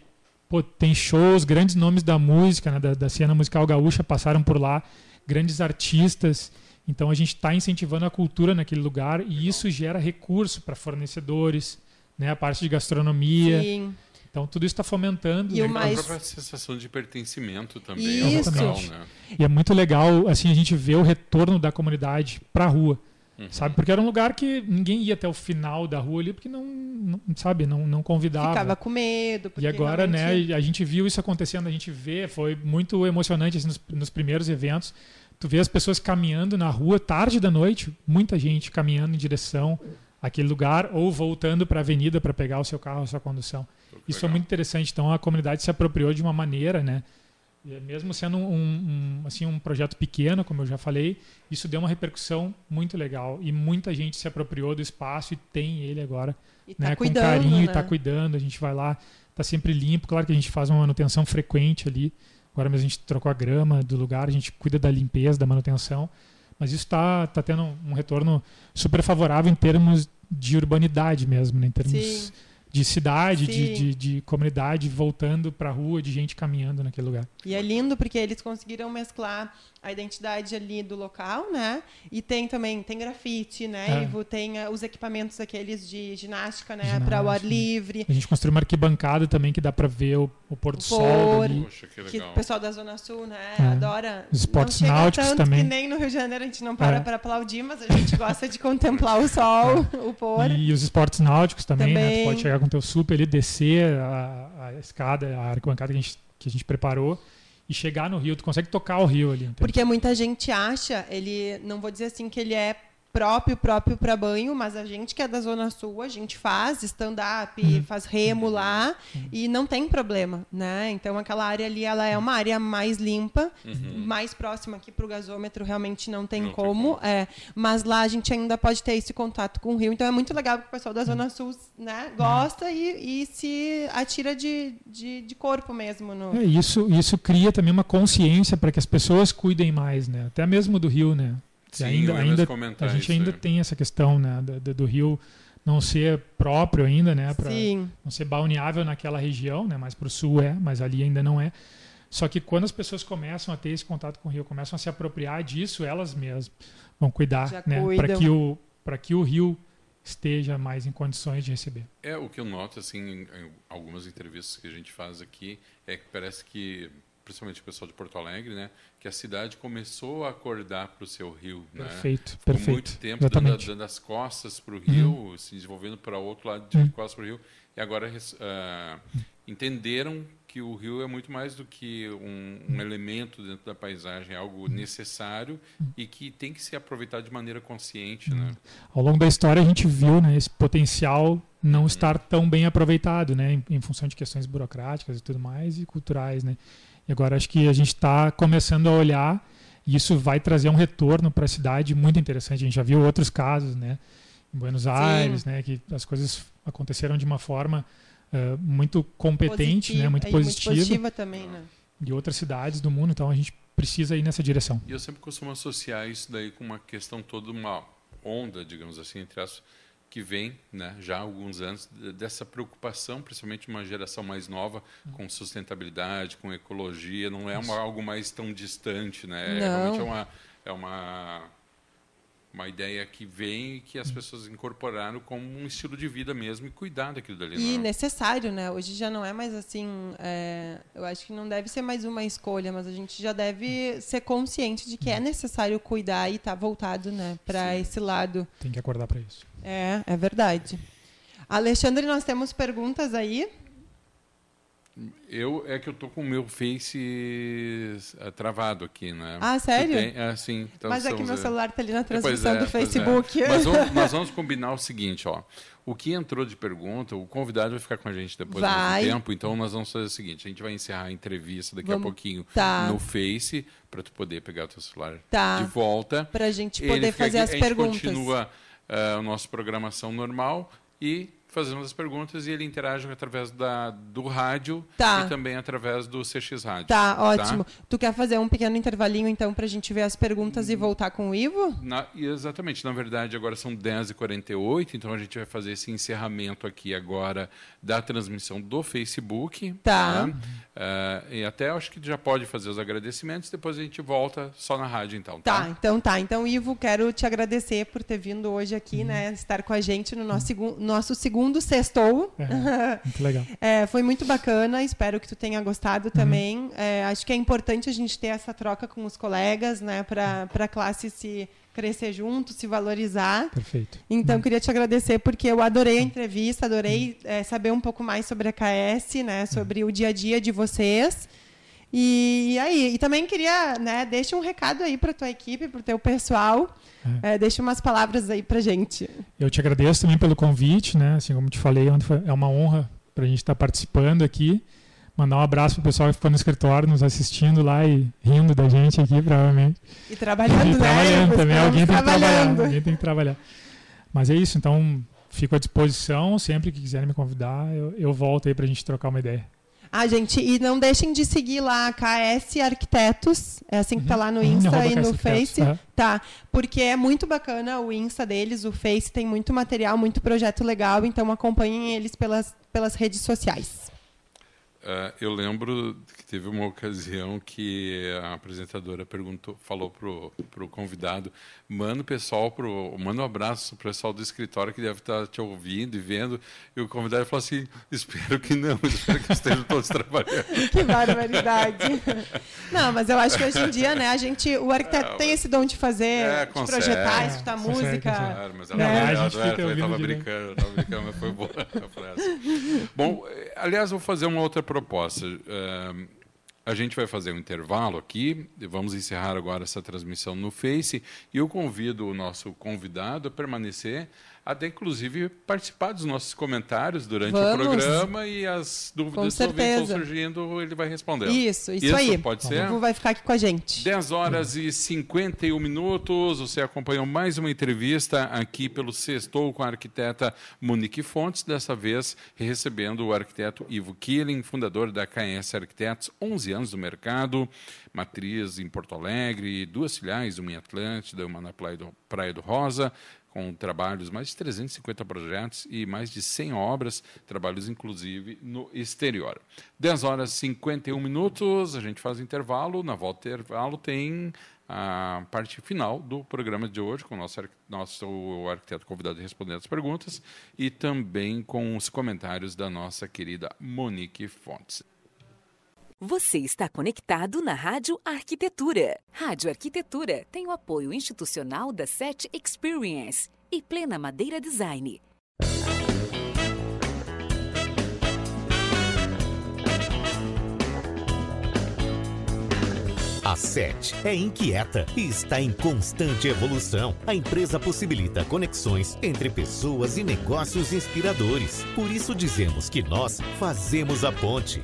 pô, tem shows, grandes nomes da música, né? da, da cena musical gaúcha passaram por lá, grandes artistas. Então a gente está incentivando a cultura naquele lugar e isso gera recurso para fornecedores, né? A parte de gastronomia. Sim. Então tudo isso está fomentando. E né? mais- A própria sensação de pertencimento também Isso. ao local, né? E é muito legal assim a gente ver o retorno da comunidade para a rua, Uhum. sabe? Porque era um lugar que ninguém ia até o final da rua ali porque não, não sabe, não, não convidava. Ficava com medo. E agora, né, realmente- a gente viu isso acontecendo, a gente vê, foi muito emocionante assim, nos, nos primeiros eventos. Tu vê as pessoas caminhando na rua tarde da noite, muita gente caminhando em direção àquele lugar ou voltando para a avenida para pegar o seu carro, a sua condução. Isso é muito interessante. Então a comunidade se apropriou de uma maneira, né, mesmo sendo um, um, assim, um projeto pequeno, como eu já falei, isso deu uma repercussão muito legal e muita gente se apropriou do espaço e tem ele agora E né, tá com carinho e né? tá cuidando. A gente vai lá, tá sempre limpo. Claro que a gente faz uma manutenção frequente ali. Agora mesmo a gente trocou a grama do lugar, a gente cuida da limpeza, da manutenção. Mas isso está tá tendo um retorno super favorável em termos de urbanidade mesmo, né? em termos Sim. De cidade, de, de, de comunidade voltando para a rua, de gente caminhando naquele lugar. E é lindo porque eles conseguiram mesclar a identidade ali do local, né? E tem também, tem grafite, né, É. Tem ah, os equipamentos aqueles de ginástica, né? Para o ar livre. A gente construiu uma arquibancada também que dá para ver o, o pôr do O sol dali. Poxa, que o pessoal da Zona Sul, né, É. adora. Os esportes não chega náuticos tanto também. que nem no Rio de Janeiro a gente não para É. para aplaudir, mas a gente gosta de contemplar o sol, <laughs> o pôr. E os esportes náuticos também, né? Também. Tu pode chegar com teu sup ali, descer a, a escada, a arquibancada que a, gente, que a gente preparou e chegar no rio. Tu consegue tocar o rio ali. Porque muita gente acha, ele, não vou dizer assim que ele é próprio, próprio para banho, mas a gente que é da Zona Sul, a gente faz stand-up, Uhum. faz remo lá e não tem problema, né? Então aquela área ali, ela é uma área mais limpa, mais próxima aqui para o gasômetro, realmente não tem Não tem como, como. é, mas lá a gente ainda pode ter esse contato com o rio, então é muito legal que o pessoal da Zona Sul, né, gosta e, e se atira de, de, de corpo mesmo no... É, isso, isso cria também uma consciência para que as pessoas cuidem mais, né? Até mesmo do rio, né? Sim, ainda, ainda a gente ainda aí. tem essa questão, né? Do, do- do rio não ser próprio ainda, né? Pra, Sim. não ser balneável naquela região, né? Mais para o sul é, mas ali ainda não é. Só que quando as pessoas começam a ter esse contato com o rio, começam a se apropriar disso, elas mesmas vão cuidar, Já né? Para que o para que o rio esteja mais em condições de receber. É, o que eu noto, assim, em algumas entrevistas que a gente faz aqui, é que parece que, principalmente o pessoal de Porto Alegre, né, que a cidade começou a acordar para o seu rio, né? Perfeito, Ficou perfeito. muito tempo dando, dando as costas para o rio, se desenvolvendo para outro lado de Uhum. costas para o rio, e agora ah, entenderam que o rio é muito mais do que um, um elemento dentro da paisagem, é algo necessário e que tem que ser aproveitado de maneira consciente, né? Ao longo da história a gente viu né, esse potencial não estar tão bem aproveitado, né, em, em função de questões burocráticas e tudo mais e culturais, né. E agora acho que a gente está começando a olhar e isso vai trazer um retorno para a cidade muito interessante. A gente já viu outros casos, né, em Buenos Aires, né, que as coisas aconteceram de uma forma eh, muito competente, né, muito e positiva, muito positiva também, né? de outras cidades do mundo. Então a gente precisa ir nessa direção. E eu sempre costumo associar isso daí com uma questão toda, uma onda, digamos assim, entre as que vem, né, já há alguns anos, de- dessa preocupação, principalmente uma geração mais nova, com sustentabilidade, com ecologia, não é uma, algo mais tão distante, né? É, Não. realmente é uma, é uma, uma ideia que vem e que as pessoas incorporaram como um estilo de vida mesmo e cuidar daquilo dali. E né? necessário, né? Hoje já não é mais assim. é, eu acho que não deve ser mais uma escolha, mas a gente já deve ser consciente de que é necessário cuidar e estar voltado, né, para esse lado. Tem que acordar para isso. É, é verdade. Alexandre, nós temos perguntas aí. Eu é que eu tô com o meu Face eh, travado aqui, né? Ah, sério? tem? É, sim. Então mas é que meu eh, celular está ali na Pois transmissão é, do é. Facebook. Mas vamos, <laughs> nós vamos combinar o seguinte, ó. O que entrou de pergunta, o convidado vai ficar com a gente depois Vai. do tempo, então nós vamos fazer o seguinte, a gente vai encerrar a entrevista daqui Vamos- a pouquinho Tá. no Face, para tu poder pegar o teu celular Tá. de volta. Para a gente poder fazer aqui, as a gente perguntas. continua eh, a nossa programação normal e fazemos as perguntas e ele interage através da, do rádio Tá. e também através do CX Rádio. Tá, ótimo. Tu quer fazer um pequeno intervalinho, então, para a gente ver as perguntas e voltar com o Ivo? Na- exatamente, na verdade agora são 10h48, então a gente vai fazer esse encerramento aqui agora da transmissão do Facebook. Tá. Eh, e até acho que já pode fazer os agradecimentos, depois a gente volta só na rádio então, Tá, tá? então tá. Então, Ivo, quero te agradecer por ter vindo hoje aqui, né? Estar com a gente no nosso, nosso segundo sextou. É, <laughs> muito legal. É, foi muito bacana, espero que tu tenha gostado também. É, acho que é importante a gente ter essa troca com os colegas, né? Para a classe se crescer junto, se valorizar. Perfeito. Então, queria te agradecer porque eu adorei a entrevista, adorei eh, saber um pouco mais sobre a KS, né, sobre o dia a dia de vocês. E, aí, e também queria, né, deixa um recado aí para tua equipe, para o teu pessoal, eh, deixa umas palavras aí para gente. Eu te agradeço também pelo convite, né? Assim como te falei, é uma honra para a gente estar participando aqui. Mandar um abraço pro pessoal que ficou no escritório nos assistindo lá e rindo da gente aqui, provavelmente. E trabalhando, e né? trabalhando também. Alguém tem que trabalhar. Alguém tem que trabalhar. Mas é isso, então fico à disposição. Sempre que quiserem me convidar, eu, eu volto aí pra gente trocar uma ideia. Ah, gente, e não deixem de seguir lá KS Arquitetos, é assim que tá lá no uhum. Insta uhum. e no Face, uhum. tá? Porque é muito bacana o Insta deles, o Face tem muito material, muito projeto legal, então acompanhem eles pelas, pelas redes sociais. Uh, eu lembro que teve uma ocasião que a apresentadora perguntou, falou pro, pro convidado, manda o pessoal pro, manda um abraço pro pessoal do escritório que deve estar te ouvindo e vendo. E o convidado falou assim, espero que não, <laughs> espero que estejam todos trabalhando. <laughs> que barbaridade. <laughs> não, mas eu acho que hoje em dia, né, a gente, o arquiteto é, tem esse dom de fazer, é, de projetar, escutar consegue, música. Claro, mas ela né? estava brincando, estava brincando, mas foi boa a frase. Bom, eh, aliás, vou fazer uma outra proposta. Uh, a gente vai fazer um intervalo aqui, vamos encerrar agora essa transmissão no Face e eu convido o nosso convidado a permanecer até inclusive participar dos nossos comentários durante Vamos. o programa e as dúvidas que estão surgindo, ele vai responder. Isso, isso, isso aí. Pode ser? O vai ficar aqui com a gente. 10 horas e 51 minutos. Você acompanhou mais uma entrevista aqui pelo Sextou com a arquiteta Monique Fontes, dessa vez recebendo o arquiteto Ivo Killing, fundador da KS Arquitetos, 11 anos no mercado, matriz em Porto Alegre, duas filiais, uma em Atlântida, uma na Praia do Rosa, com trabalhos, mais de 350 projetos e mais de 100 obras, trabalhos inclusive no exterior. 10 horas e 51 minutos, a gente faz intervalo, na volta intervalo tem a parte final do programa de hoje, com o nosso, nosso arquiteto convidado respondendo as perguntas e também com os comentários da nossa querida Monique Fontes. Você está conectado na Rádio Arquitetura. Rádio Arquitetura tem o apoio institucional da SET Experience e Plena Madeira Design. A SET é inquieta e está em constante evolução. A empresa possibilita conexões entre pessoas e negócios inspiradores. Por isso dizemos que nós fazemos a ponte.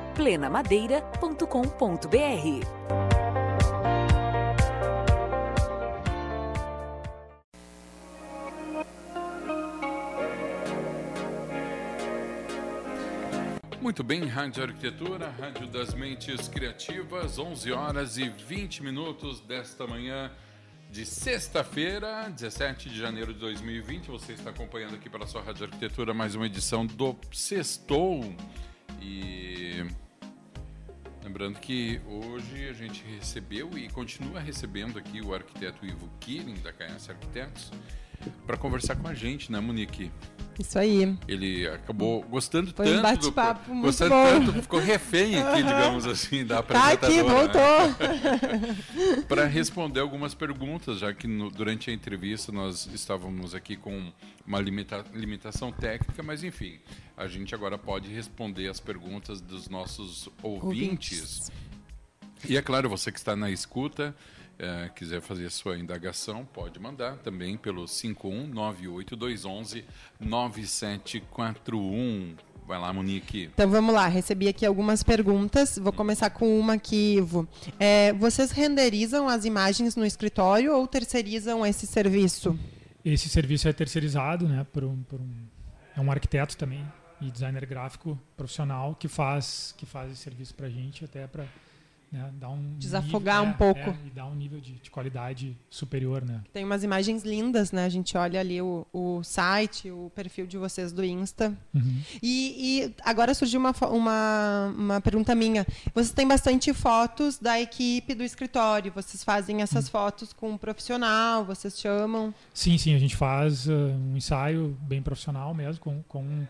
plenamadeira.com.br. Muito bem, Rádio Arquitetura, Rádio das Mentes Criativas, 11 horas e 20 minutos desta manhã de sexta-feira, 17 de janeiro de 2020. Você está acompanhando aqui pela sua Rádio Arquitetura mais uma edição do Sextou. E lembrando que hoje a gente recebeu e continua recebendo aqui o arquiteto Ivo Killing, da KS Arquitetos, para conversar com a gente, né, Monique? Isso aí. Ele acabou gostando Foi tanto. Um bate-papo muito gostando bom. tanto, ficou refém aqui, digamos assim, da apresentadora. Tá aqui, voltou. <laughs> Para responder algumas perguntas, já que no, durante a entrevista nós estávamos aqui com uma limita, limitação técnica, mas enfim, a gente agora pode responder as perguntas dos nossos ouvintes. ouvintes. E é claro, você que está na escuta, é, quiser fazer sua indagação, pode mandar também pelo 5198211 9741. Vai lá, Monique. Então vamos lá, recebi aqui algumas perguntas. Vou começar com uma aqui, Ivo. É, vocês renderizam as imagens no escritório ou terceirizam esse serviço? Esse serviço é terceirizado, né, por um, por um é um arquiteto também e designer gráfico profissional que faz que faz esse serviço para a gente até para né, dar um desafogar nível, um pouco é, e dar um nível de, de, qualidade superior, né? Tem umas imagens lindas, né? A gente olha ali o, o site, o perfil de vocês do Insta. Uhum. E, e, agora surgiu uma, uma, uma pergunta minha. Vocês têm bastante fotos da equipe do escritório. Vocês fazem essas uhum. fotos com um profissional? Vocês chamam? Sim, sim. A gente faz uh, um ensaio bem profissional mesmo, com, com,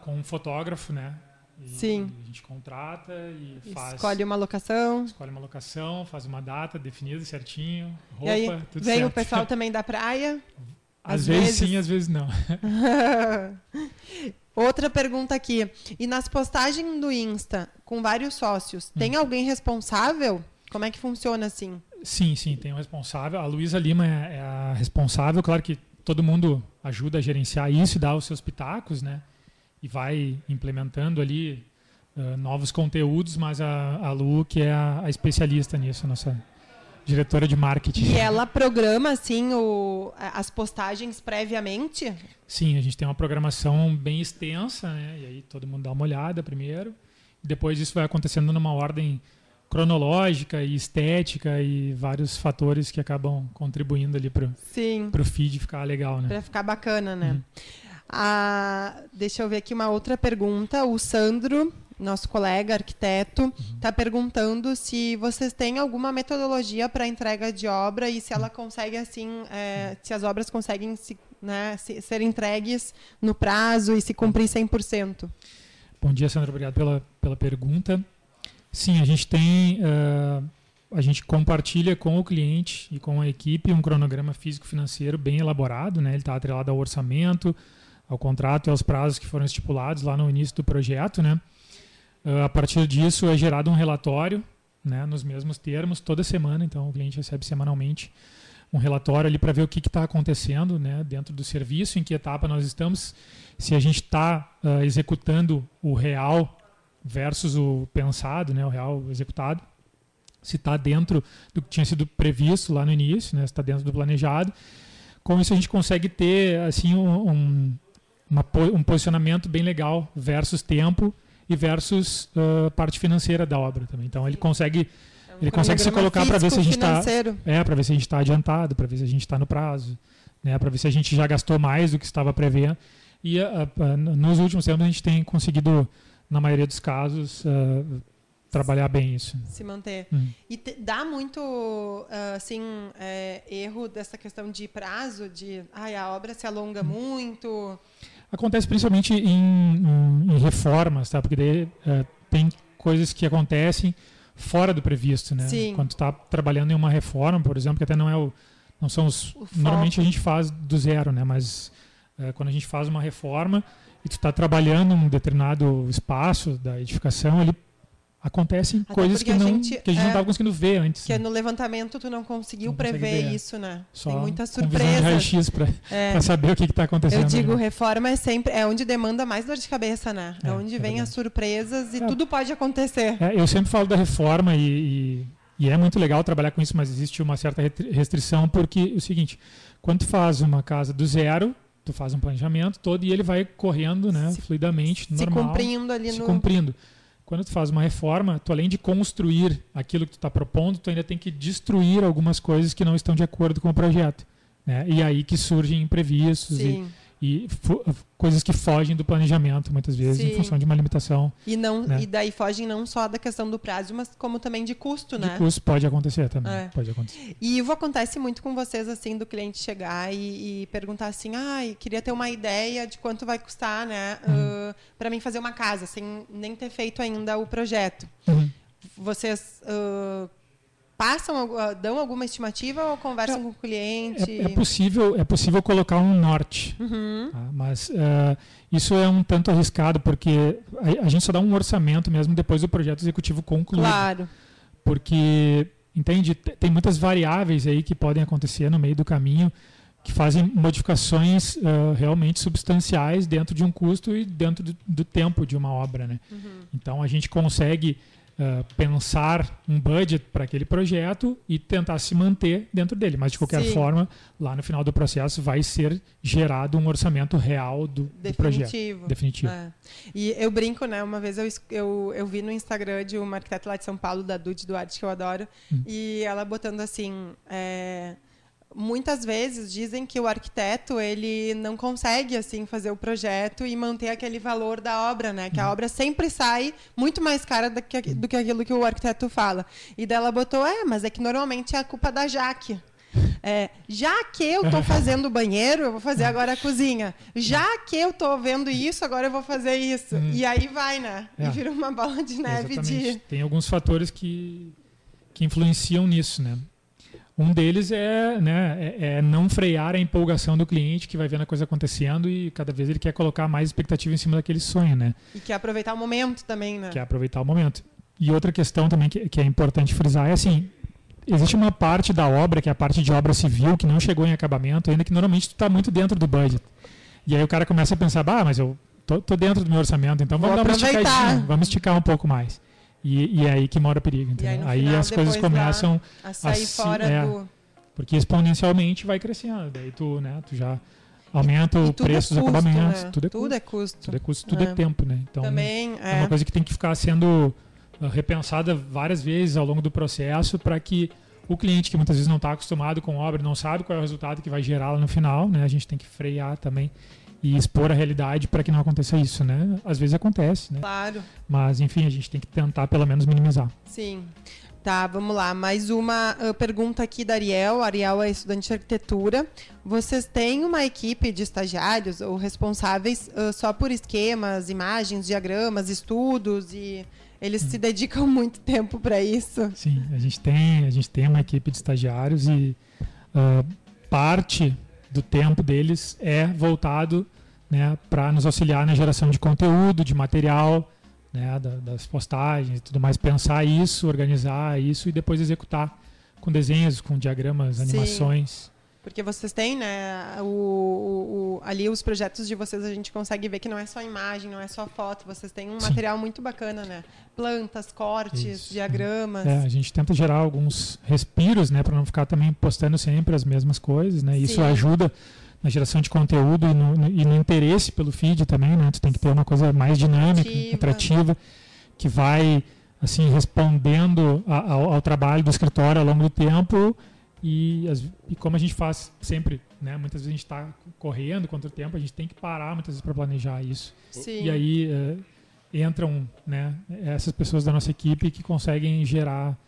com um fotógrafo, né? E Sim. A gente contrata e, e faz. Escolhe uma locação. Escolhe uma locação, faz uma data definida certinho, roupa, e aí, tudo vem certo. o pessoal também da praia? <laughs> Às, às vezes, vezes sim, às vezes não. <laughs> Outra pergunta aqui. E nas postagens do Insta, com vários sócios, hum. tem alguém responsável? Como é que funciona assim? Sim, sim, tem um responsável. A Luísa Lima é, é a responsável. Claro que todo mundo ajuda a gerenciar isso e dá os seus pitacos, né? E vai implementando ali uh, novos conteúdos, mas a, a Lu, que é a, a, especialista nisso, nossa diretora de marketing. E ela programa, assim, o, as postagens previamente? Sim, a gente tem uma programação bem extensa, né? E aí todo mundo dá uma olhada primeiro. Depois isso vai acontecendo numa ordem cronológica e estética e vários fatores que acabam contribuindo ali para o feed ficar legal, né? Para ficar bacana, né? Uhum. Ah, deixa eu ver aqui uma outra pergunta. O Sandro, nosso colega arquiteto, está uhum. perguntando se vocês têm alguma metodologia para entrega de obra e se ela consegue assim, é, se as obras conseguem se, né, se, ser entregues no prazo e se cumprir 100%. Bom dia, Sandro. Obrigado pela, pela pergunta. Sim, a gente tem. Uh, a gente compartilha com o cliente e com a equipe um cronograma físico-financeiro bem elaborado, né? Ele está atrelado ao orçamento, ao contrato e aos prazos que foram estipulados lá no início do projeto, né? Uh, a partir disso é gerado um relatório, né, nos mesmos termos toda semana, então o cliente recebe semanalmente um relatório ali para ver o que está acontecendo, né, dentro do serviço, em que etapa nós estamos, se a gente está uh, executando o real versus o pensado, né, o real executado, se está dentro do que tinha sido previsto lá no início, né, se está dentro do planejado. Com isso a gente consegue ter assim um uma, um posicionamento bem legal versus tempo e versus uh, parte financeira da obra também. Então ele consegue é um ele consegue se colocar para ver se a gente está é para ver se a gente está adiantado, para ver se a gente está no prazo, né, para ver se a gente já gastou mais do que estava prevendo. E uh, uh, nos últimos tempos a gente tem conseguido na maioria dos casos trabalhar bem isso. Se manter. Hum. E te, dá muito, assim, é, erro dessa questão de prazo, de ai, a obra se alonga hum. muito. Acontece principalmente em, em, em reformas, tá? Porque daí, é, tem coisas que acontecem fora do previsto, né? Sim. Quando está trabalhando em uma reforma, por exemplo, que até não é o, não são os, normalmente a gente faz do zero, né? Mas é, quando a gente faz uma reforma e tu está trabalhando um determinado espaço da edificação, ele acontecem Até coisas que, não, gente, que a gente é, não estava conseguindo ver antes. Que né? no levantamento tu não conseguiu não prever ver. isso, né? Só Tem muitas surpresas. para é. saber o que está acontecendo. Eu digo, né? reforma é sempre é onde demanda mais dor de cabeça, né? É, é onde vem as surpresas e é. tudo pode acontecer. É, eu sempre falo da reforma e, e, e, é muito legal trabalhar com isso, mas existe uma certa restrição porque é o seguinte, quando tu faz uma casa do zero, tu faz um planejamento todo e ele vai correndo, né, se, fluidamente, se normal. Se cumprindo ali se no... cumprindo quando tu faz uma reforma, tu além de construir aquilo que tu está propondo, tu ainda tem que destruir algumas coisas que não estão de acordo com o projeto. Né? E aí que surgem imprevistos Sim. e e coisas que fogem do planejamento muitas vezes Sim. em função de uma limitação e não né? e daí fogem não só da questão do prazo mas como também de custo né de custo pode acontecer também é. pode acontecer e isso acontece muito com vocês assim do cliente chegar e, e perguntar assim ai ah, queria ter uma ideia de quanto vai custar né uhum. uh, para mim fazer uma casa sem nem ter feito ainda o projeto uhum. vocês uh, passam, ah, dão alguma estimativa ou conversam é, com o cliente? É, é, possível, é possível colocar um norte, uhum. tá? mas uh, isso é um tanto arriscado porque a, a, gente só dá um orçamento mesmo depois do projeto executivo concluído. Claro. Porque entende, tem muitas variáveis aí que podem acontecer no meio do caminho que fazem modificações uh, realmente substanciais dentro de um custo e dentro do, do tempo de uma obra. Né? Uhum. Então a gente consegue uh, pensar um budget para aquele projeto e tentar se manter dentro dele. Mas de qualquer Sim. forma, lá no final do processo vai ser gerado um orçamento real do, do projeto. Definitivo. É. E eu brinco, né? Uma vez eu, eu, eu vi no Instagram de uma arquiteta lá de São Paulo, da Dude Duarte, que eu adoro, hum. e ela botando assim. É, muitas vezes dizem que o arquiteto ele não consegue assim fazer o projeto e manter aquele valor da obra, né? Que a obra sempre sai muito mais cara do que, do que aquilo que o arquiteto fala. E dela botou, é, mas é que normalmente é a culpa da Jaque. É, já que eu estou fazendo o banheiro, eu vou fazer agora a cozinha. Já que eu estou vendo isso, agora eu vou fazer isso. Hum. E aí vai, né? É. E vira uma bola de neve de. Tem alguns fatores que, que influenciam nisso, né? Um deles é, né, é, é, não frear a empolgação do cliente que vai vendo a coisa acontecendo e cada vez ele quer colocar mais expectativa em cima daquele sonho, né? E quer aproveitar o momento também, né? Quer aproveitar o momento. E outra questão também que, que é importante frisar é assim, existe uma parte da obra, que é a parte de obra civil, que não chegou em acabamento, ainda que normalmente tu está muito dentro do budget. E aí o cara começa a pensar, ah, mas eu tô, tô dentro do meu orçamento, então vamos Vou dar uma esticadinha, vamos esticar um pouco mais. E, e é aí que mora o perigo. Aí, aí final, as coisas começam a sair a, fora é, do. Porque exponencialmente vai crescendo. Daí tu, né, tu já aumenta e, o preço é dos acabamentos. Né? Tudo, é tudo custo. é custo. Tudo é custo, tudo é, é tempo, né? Então Também, é. é uma coisa que tem que ficar sendo uh, repensada várias vezes ao longo do processo para que o cliente que muitas vezes não está acostumado com obra, não sabe qual é o resultado que vai gerar lá no final, né? A gente tem que frear também e expor a realidade para que não aconteça isso, né? Às vezes acontece, né? Claro. Mas, enfim, a gente tem que tentar pelo menos minimizar. Sim. Tá, vamos lá. Mais uma uh, pergunta aqui da Ariel. Ariel é estudante de arquitetura. Vocês têm uma equipe de estagiários ou responsáveis uh, só por esquemas, imagens, diagramas, estudos e eles hum. se dedicam <laughs> muito tempo para isso? Sim, a gente tem a gente tem uma equipe de estagiários e uh, parte do tempo deles é voltado né, para nos auxiliar na geração de conteúdo, de material, né, das postagens e tudo mais, pensar isso, organizar isso e depois executar com desenhos, com diagramas, animações. Porque vocês têm, né, o, o, o, ali os projetos de vocês, a gente consegue ver que não é só imagem, não é só foto, vocês têm um Sim. material muito bacana, né? Plantas, cortes, Isso. diagramas. É, a gente tenta gerar alguns respiros, né, para não ficar também postando sempre as mesmas coisas, né? Isso Sim. ajuda na geração de conteúdo e no, no, e no, interesse pelo feed também, né? Tu tem que ter uma coisa mais dinâmica, atrativa, atrativa que vai assim respondendo a, ao, ao trabalho do escritório ao longo do tempo e, as, e como a gente faz sempre, né? Muitas vezes a gente está correndo contra o tempo, a gente tem que parar muitas vezes para planejar isso. Sim. E aí é, entram né, essas pessoas da nossa equipe que conseguem gerar.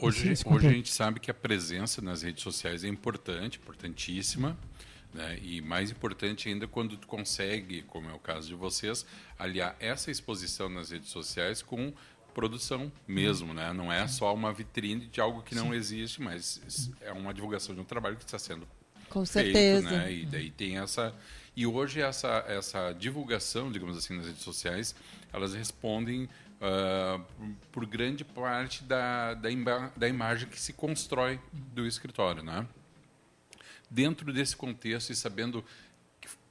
Hoje, hoje a gente sabe que a presença nas redes sociais é importante, importantíssima. Né? E mais importante ainda quando tu consegue, como é o caso de vocês, aliar essa exposição nas redes sociais com produção mesmo, né? Não é só uma vitrine de algo que não Sim. existe, mas é uma divulgação de um trabalho que está sendo com feito, certeza. né? E daí tem essa e hoje essa essa divulgação, digamos assim, nas redes sociais, elas respondem uh, por grande parte da da, ima da imagem que se constrói do escritório, né? Dentro desse contexto e sabendo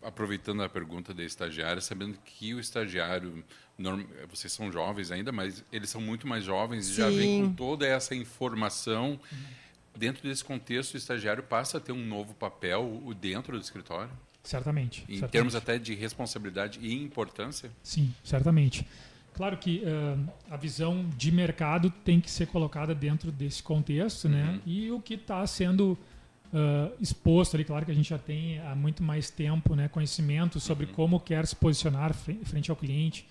aproveitando a pergunta da estagiária, sabendo que o estagiário, vocês são jovens ainda, mas eles são muito mais jovens e já vêm com toda essa informação. Dentro desse contexto, o estagiário passa a ter um novo papel dentro do escritório? Certamente. Em certamente. termos até de responsabilidade e importância? Sim, certamente. Claro que uh, a visão de mercado tem que ser colocada dentro desse contexto, né? uhum. né? E o que está sendo uh, exposto ali. Claro que a gente já tem há muito mais tempo né, conhecimento sobre uhum. como quer se posicionar frente ao cliente,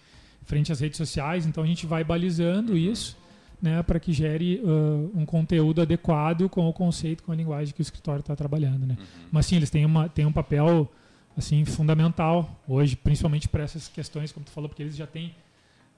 frente às redes sociais. Então a gente vai balizando uhum. isso né, para que gere uh, um conteúdo adequado com o conceito, com a linguagem que o escritório está trabalhando. Né? Uhum. Mas sim, eles têm, uma, têm um papel assim fundamental hoje, principalmente para essas questões, como tu falou, porque eles já têm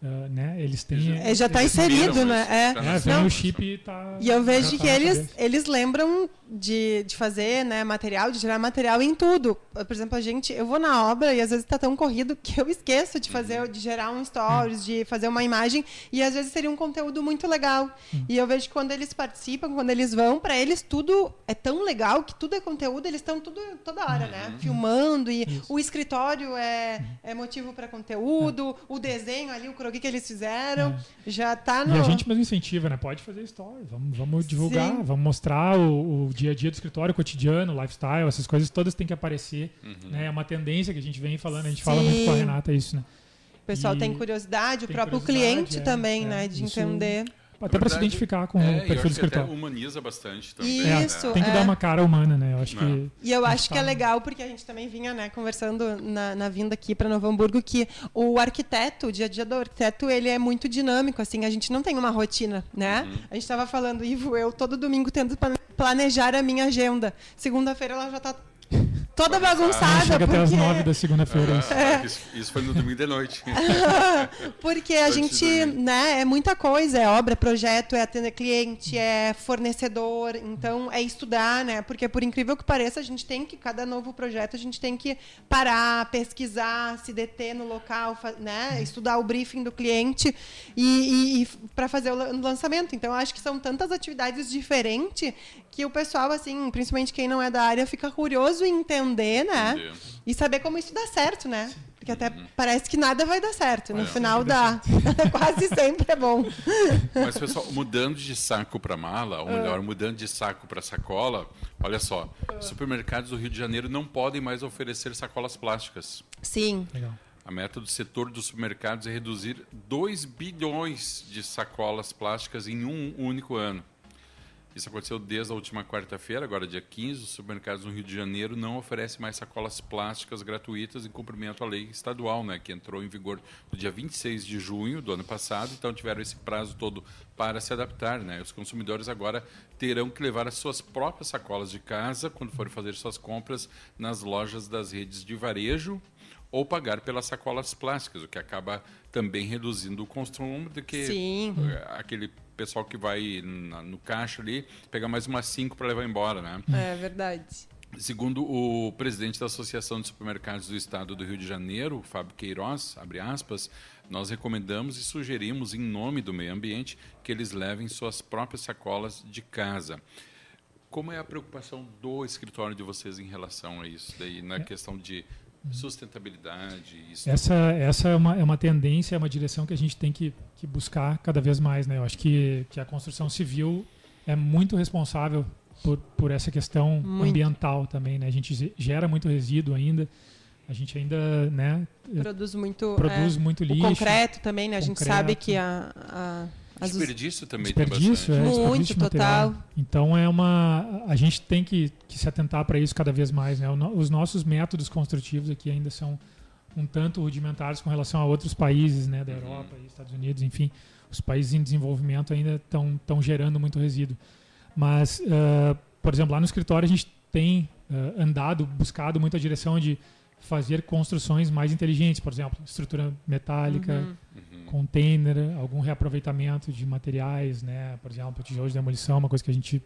Uh, né? Eles têm. É, já está inserido, né? É. é vem o chip e tá. E eu vejo tá que eles, eles lembram de, de fazer né, material, de gerar material em tudo. Por exemplo, a gente, eu vou na obra e às vezes está tão corrido <laughs> que eu esqueço de fazer, de gerar um stories, de fazer uma imagem e às vezes seria um conteúdo muito legal. Hum. E eu vejo que quando eles participam, quando eles vão, para eles tudo é tão legal que tudo é conteúdo, eles estão tudo toda hora, né? Uhum. Filmando e Isso. o escritório é, é motivo para conteúdo, o desenho ali, o croquis que, que eles fizeram. É. Já tá no. E a gente mesmo incentiva, né? Pode fazer história. Vamos, vamos divulgar, Sim. vamos mostrar o, o, dia a dia do escritório, o cotidiano, o lifestyle, essas coisas todas têm que aparecer. Uhum. Né? É uma tendência que a gente vem falando, a gente Sim. fala muito com a Renata isso, né? O pessoal e tem curiosidade, o próprio cliente é, também, é, né? De isso, entender. Até para se identificar com é, o perfil do escritório. humaniza bastante também. Né? Isso, é, tem que dar uma cara humana, né? Eu acho que é. e eu acho que é legal porque a gente também vinha, né, conversando na, na vinda aqui para Novo Hamburgo que o arquiteto, o dia a dia do arquiteto, ele é muito dinâmico, assim, a gente não tem uma rotina, né? Uhum. A gente estava falando, Ivo, eu todo domingo tento planejar a minha agenda. Segunda-feira ela já está toda bagunçada. Chega porque... até as nove da segunda-feira. Ah, é. isso. isso. foi no domingo de noite. <laughs> porque a gente, né, é muita coisa, é obra, é projeto, é atender cliente, é fornecedor, então é estudar, né? Porque por incrível que pareça, a gente tem que, cada novo projeto, a gente tem que parar, pesquisar, se deter no local, né? Estudar o briefing do cliente e, e, e para fazer o lançamento. Então, acho que são tantas atividades diferentes que o pessoal, assim, principalmente quem não é da área, fica curioso em entender, né? E saber como isso dá certo, né? Porque até uhum. parece que nada vai dar certo. No final dá. <laughs> Quase sempre é bom. Mas, pessoal, mudando de saco para mala, ou melhor, mudando de saco para sacola, olha só, supermercados do Rio de Janeiro não podem mais oferecer sacolas plásticas. Sim. Legal. A meta do setor dos supermercados é reduzir 2 bilhões de sacolas plásticas em um único ano. Isso aconteceu desde a última quarta-feira, agora dia 15. Os supermercados no Rio de Janeiro não oferecem mais sacolas plásticas gratuitas em cumprimento à lei estadual, né, que entrou em vigor no dia 26 de junho do ano passado. Então tiveram esse prazo todo para se adaptar. Né? Os consumidores agora terão que levar as suas próprias sacolas de casa quando forem fazer suas compras nas lojas das redes de varejo ou pagar pelas sacolas plásticas, o que acaba também reduzindo o consumo de que Sim. aquele pessoal que vai na, no caixa ali pegar mais umas cinco para levar embora, né? É verdade. Segundo o presidente da Associação de Supermercados do Estado do Rio de Janeiro, Fábio Queiroz, abre aspas, nós recomendamos e sugerimos, em nome do meio ambiente, que eles levem suas próprias sacolas de casa. Como é a preocupação do escritório de vocês em relação a isso, daí, na é. questão de sustentabilidade. Isso essa essa é, uma, é uma tendência, é uma direção que a gente tem que, que buscar cada vez mais. Né? Eu acho que, que a construção civil é muito responsável por, por essa questão muito. ambiental também. Né? A gente gera muito resíduo ainda. A gente ainda né, produz muito, produz é, muito lixo. O concreto também, né? A gente sabe que a, a Desperdício também desperdício, tem bastante. É, Muito, total. Então é uma. A gente tem que, que se atentar para isso cada vez mais. Né? Os nossos métodos construtivos aqui ainda são um tanto rudimentares com relação a outros países né, da uhum. Europa e Estados Unidos, enfim. Os países em desenvolvimento ainda estão gerando muito resíduo. Mas, uh, por exemplo, lá no escritório a gente tem uh, andado, buscado muita direção de fazer construções mais inteligentes, por exemplo, estrutura metálica, uhum. Container, algum reaproveitamento de materiais, né? Por exemplo, tijolo de demolição, uma coisa que a gente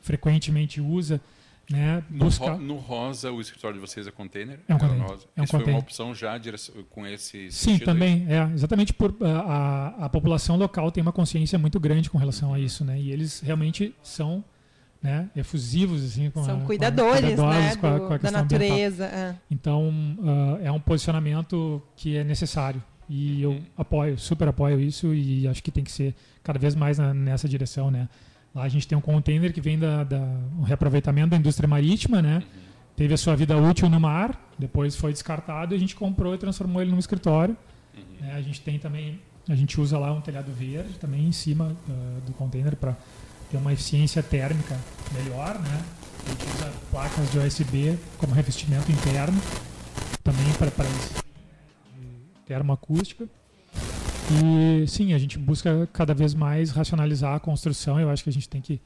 frequentemente usa. Né? No, ro no, rosa, o escritório de vocês é container? É um container. É um Isso container. foi uma opção já com esse Sim, também. Aí? É, exatamente por a, a, a população local tem uma consciência muito grande com relação a isso. Né? E eles realmente são né, efusivos assim com são a, cuidadores, com a, né, com a, com a da natureza é. então uh, é um posicionamento que é necessário e eu apoio super apoio isso e acho que tem que ser cada vez mais na, nessa direção né? Lá a gente tem um container que vem da, da um reaproveitamento da indústria marítima né? Teve a sua vida útil no mar depois foi descartado e a gente comprou e transformou ele num escritório. Né, a gente tem também a gente usa lá um telhado verde também em cima uh, do container para ter uma eficiência térmica melhor, né? A gente usa placas de USB como revestimento interno, também para isso termoacústica. E sim, a gente busca cada vez mais racionalizar a construção. Eu acho que a gente tem que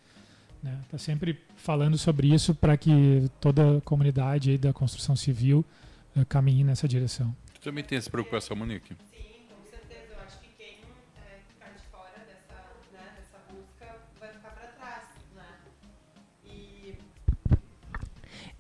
estar né, tá sempre falando sobre isso para que toda a comunidade da construção civil uh, caminhe nessa direção. Tu também tem essa preocupação, Monique?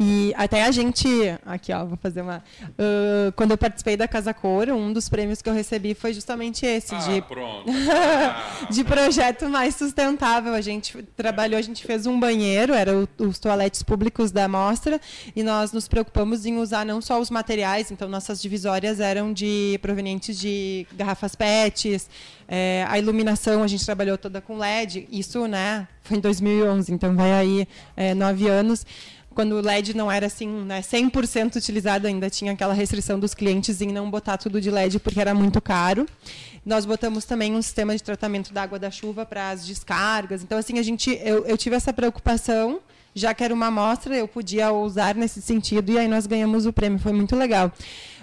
E até a gente, aqui ó, vou fazer uma. Uh, quando eu participei da Casa Cor, um dos prêmios que eu recebi foi justamente esse Ah, de pronto. <laughs> de projeto mais sustentável. A gente trabalhou, a gente fez um banheiro, era o- os toaletes públicos da mostra, e nós nos preocupamos em usar não só os materiais, então nossas divisórias eram de provenientes de garrafas PETs, é, a iluminação a gente trabalhou toda com LED, isso, né, foi em 2011, então vai aí é, nove anos quando o LED não era assim, né, 100% utilizado, ainda tinha aquela restrição dos clientes em não botar tudo de LED porque era muito caro. Nós botamos também um sistema de tratamento da água da chuva para as descargas. Então, assim, a gente, eu, eu tive essa preocupação, já que era uma amostra, eu podia usar nesse sentido, e aí nós ganhamos o prêmio, foi muito legal.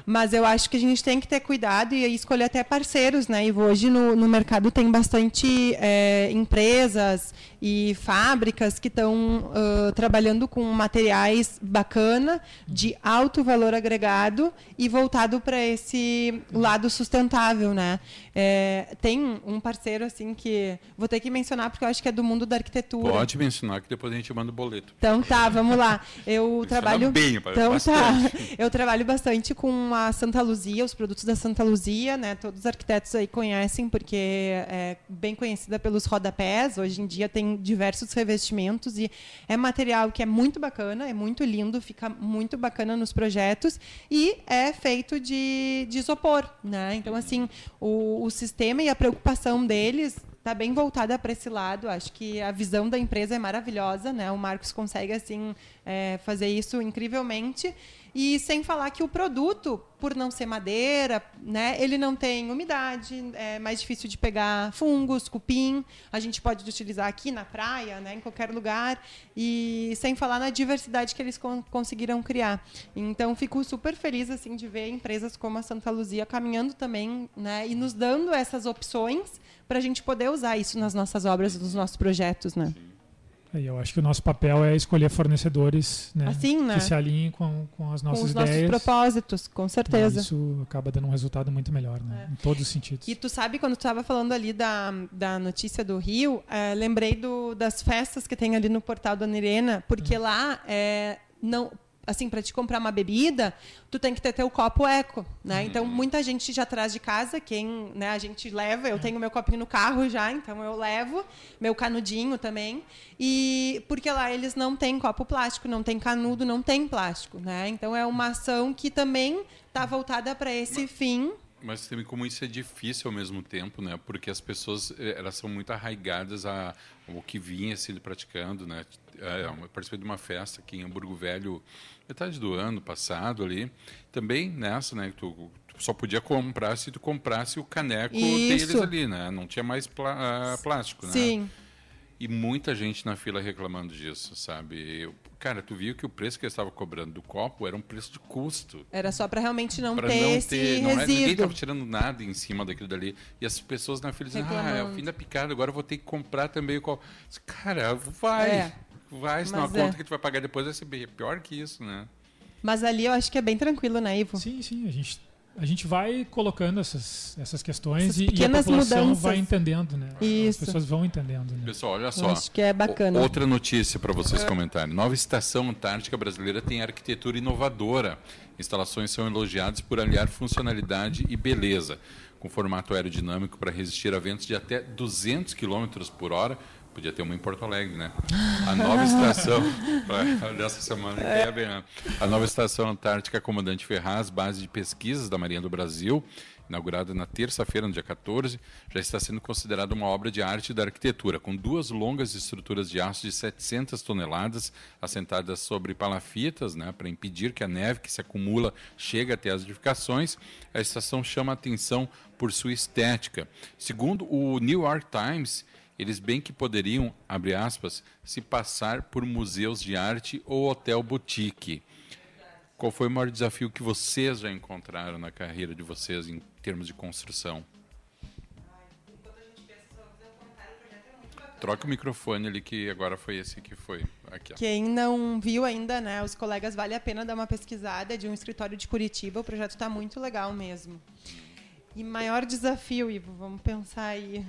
Mas eu acho que a gente tem que ter cuidado e escolher até parceiros, né? E hoje no, no mercado tem bastante é, empresas e fábricas que estão uh, trabalhando com materiais bacana, de alto valor agregado e voltado para esse lado sustentável, né? É, tem um parceiro assim que vou ter que mencionar porque eu acho que é do mundo da arquitetura. Pode mencionar que depois a gente manda o boleto. Então tá, vamos lá. Eu trabalho bem, então bastante. tá. Eu trabalho bastante com a Santa Luzia, os produtos da Santa Luzia, né? Todos os arquitetos aí conhecem porque é bem conhecida pelos rodapés. Hoje em dia tem diversos revestimentos e é material que é muito bacana, é muito lindo, fica muito bacana nos projetos e é feito de, de isopor, né? Então assim, o, o sistema e a preocupação deles está bem voltada para esse lado. Acho que a visão da empresa é maravilhosa, né? O Marcos consegue assim é, fazer isso incrivelmente. E sem falar que o produto, por não ser madeira, né, ele não tem umidade, é mais difícil de pegar fungos, cupim. A gente pode utilizar aqui na praia, né, em qualquer lugar. E sem falar na diversidade que eles con conseguiram criar. Então, fico super feliz assim de ver empresas como a Santa Luzia caminhando também, né, e nos dando essas opções para a gente poder usar isso nas nossas obras, nos nossos projetos, né? Aí eu acho que o nosso papel é escolher fornecedores né, Assim, né? que se alinhem com, com as nossas com os nossos ideias. propósitos, com certeza. Isso acaba dando um resultado muito melhor, né? Em todos os sentidos. E tu sabe, quando tu estava falando ali da, da notícia do Rio, eh, lembrei do, das festas que tem ali no portal da Nirena, porque lá é, não. Assim, para te comprar uma bebida, tu tem que ter teu copo eco, né? Então, muita gente já traz de casa, quem né, a gente leva, eu tenho meu copinho no carro já, então eu levo, meu canudinho também. E porque lá eles não têm copo plástico, não tem canudo, não tem plástico, né? Então é uma ação que também está voltada para esse fim Mas também como isso é difícil ao mesmo tempo, né? Porque as pessoas eh, elas são muito arraigadas a ao que vinha sendo praticando, né? É, Eu participei de uma festa aqui em Hamburgo Velho, metade do ano passado ali, também nessa, né? Tu, tu só podia comprar se tu comprasse o caneco Isso. deles ali, né? Não tinha mais plá- ah, plástico, né? Sim. E muita gente na fila reclamando disso, sabe? Eu- cara, tu viu que o preço que eles estavam cobrando do copo era um preço de custo. Era só para realmente não Pra ter não esse ter, não é, ninguém estava tirando nada em cima daquilo dali. E as pessoas na fila dizem, ah, é o fim da picada, agora eu vou ter que comprar também o copo. Cara, vai. É. Vai, senão Mas a conta é. que tu vai pagar depois vai ser pior que isso, né? Mas ali eu acho que é bem tranquilo, né, Ivo? Sim, sim, a gente, a gente vai colocando essas, essas questões Essas e, e a pequenas população mudanças. vai entendendo, né? Isso. As pessoas vão entendendo, né? Pessoal, olha Eu só. acho que é bacana. O- Outra notícia para vocês comentarem. Nova estação antártica brasileira tem arquitetura inovadora. Instalações são elogiadas por aliar funcionalidade e beleza, com formato aerodinâmico para resistir a ventos de até 200 km por hora. Podia ter uma em Porto Alegre, né? A nova estação <laughs> dessa semana que é bem, né? A nova estação antártica Comandante Ferraz, base de pesquisas da Marinha do Brasil, inaugurada na terça-feira, no dia 14, já está sendo considerada uma obra de arte da arquitetura, com duas longas estruturas de aço de 700 toneladas, assentadas sobre palafitas, né, para impedir que a neve que se acumula chegue até as edificações. A estação chama a atenção por sua estética. Segundo o New York Times, eles bem que poderiam, abre aspas, se passar por museus de arte ou hotel boutique. Qual foi o maior desafio que vocês já encontraram na carreira de vocês em termos de construção? Troca o microfone ali que agora foi esse que foi aqui. Quem não viu ainda, né, os colegas, vale a pena dar uma pesquisada de um escritório de Curitiba. O projeto está muito legal mesmo. E maior desafio, Ivo, vamos pensar aí.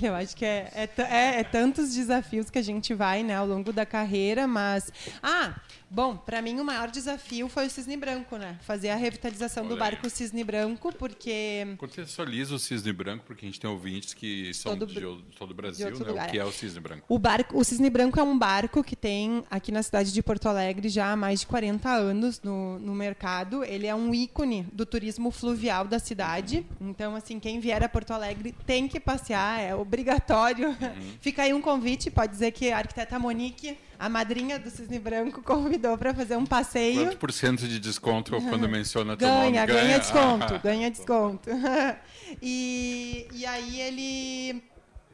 Eu acho que é, é, é, é, tantos desafios que a gente vai né, ao longo da carreira, mas. Ah, bom, para mim o maior desafio foi o Cisne Branco, né? Fazer a revitalização Olha do barco Cisne Branco, porque. Contextualiza o Cisne Branco, porque a gente tem ouvintes que são todo, de todo o Brasil, né? Lugar, o que é o Cisne Branco? O, barco, o Cisne Branco é um barco que tem aqui na cidade de Porto Alegre já há mais de 40 anos no, no mercado. Ele é um ícone do turismo fluvial da cidade. Então, assim, quem vier a Porto Alegre tem que passear, é obrigatório. Uhum. <laughs> Fica aí um convite, pode dizer que a arquiteta Monique, a madrinha do Cisne Branco, convidou para fazer um passeio. Quanto por cento de desconto quando menciona teu ganha, nome? Ganha, ganha desconto, ah. <laughs> ganha desconto. <laughs> e, e aí ele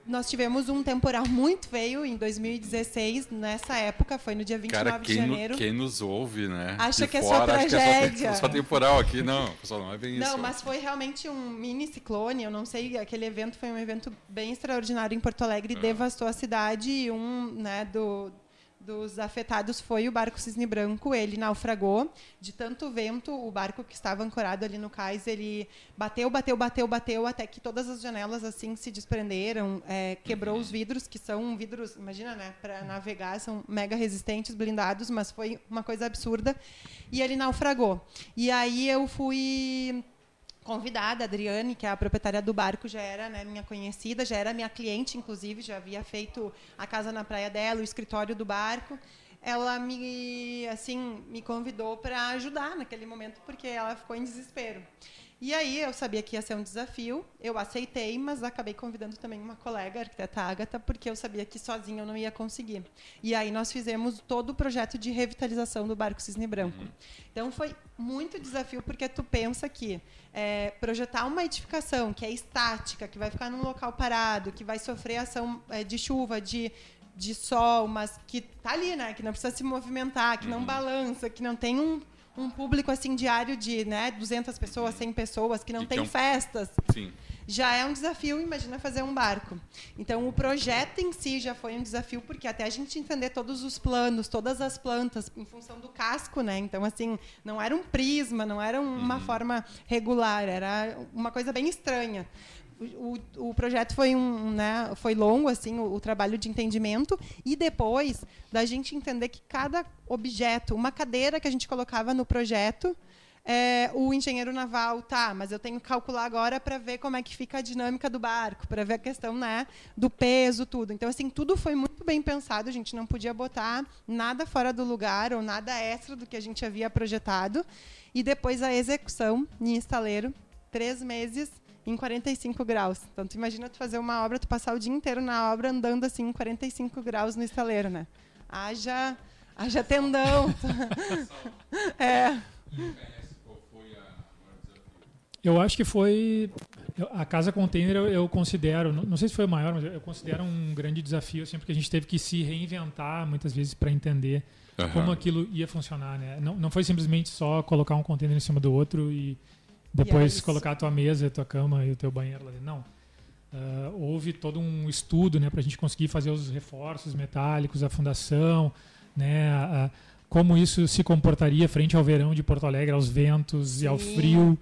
nós tivemos um temporal muito feio em 2016, nessa época, foi no dia 29 Cara, de janeiro. No, quem nos ouve, né? Acha que é só tragédia. É só, só, temporal aqui, não. Pessoal, não é bem não, isso. Não, mas foi realmente um mini ciclone, eu não sei, aquele evento foi um evento bem extraordinário em Porto Alegre, é. devastou a cidade e um, né, do dos afetados foi o barco Cisne Branco. Ele naufragou de tanto vento. O barco que estava ancorado ali no cais, ele bateu, bateu, bateu, bateu, até que todas as janelas assim se desprenderam, é, quebrou os vidros, que são vidros, imagina, né, para navegar, são mega resistentes, blindados, mas foi uma coisa absurda. E ele naufragou. E aí eu fui convidada, a Adriane, que é a proprietária do barco, já era né, minha conhecida, já era minha cliente, inclusive, já havia feito a casa na praia dela, o escritório do barco. Ela me, assim, me convidou para ajudar naquele momento, porque ela ficou em desespero. E aí eu sabia que ia ser um desafio, eu aceitei, mas acabei convidando também uma colega, a arquiteta Agatha, porque eu sabia que sozinha eu não ia conseguir. E aí nós fizemos todo o projeto de revitalização do barco Cisne Branco. Uhum. Então foi muito desafio, porque tu pensa que é, projetar uma edificação que é estática, que vai ficar num local parado, que vai sofrer ação é, de chuva, de de sol, mas que tá ali, né? Que não precisa se movimentar, que não uhum. balança, que não tem um, um público assim diário de né, 200 pessoas, 100 pessoas, que não e tem que é um... festas. Sim. Já é um desafio, imagina fazer um barco. Então, o projeto em si já foi um desafio, porque até a gente entender todos os planos, todas as plantas, em função do casco, né? Então, assim, não era um prisma, não era uma uhum. forma regular, era uma coisa bem estranha o, o projeto foi um, né, foi longo assim o, o, trabalho de entendimento e depois da gente entender que cada objeto, uma cadeira que a gente colocava no projeto, é, o engenheiro naval tá, mas eu tenho que calcular agora para ver como é que fica a dinâmica do barco, para ver a questão né, do peso, tudo. Então assim tudo foi muito bem pensado. A gente não podia botar nada fora do lugar ou nada extra do que a gente havia projetado. E depois a execução em estaleiro, três meses em 45 graus. Então, tu imagina tu fazer uma obra, tu passar o dia inteiro na obra andando assim em 45 graus no estaleiro, né? Haja, haja tendão. <laughs> é. Eu acho que foi a casa container eu, eu, considero, não sei se foi o maior, mas eu considero um grande desafio assim, porque a gente teve que se reinventar muitas vezes para entender uhum. como aquilo ia funcionar, né? Não, não foi simplesmente só colocar um container em cima do outro e depois colocar a tua mesa, a tua cama e o teu banheiro lá dentro. Não. Uh, houve todo um estudo né, para a gente conseguir fazer os reforços metálicos, a fundação, né, a, a, como isso se comportaria frente ao verão de Porto Alegre, aos ventos Sim. e ao frio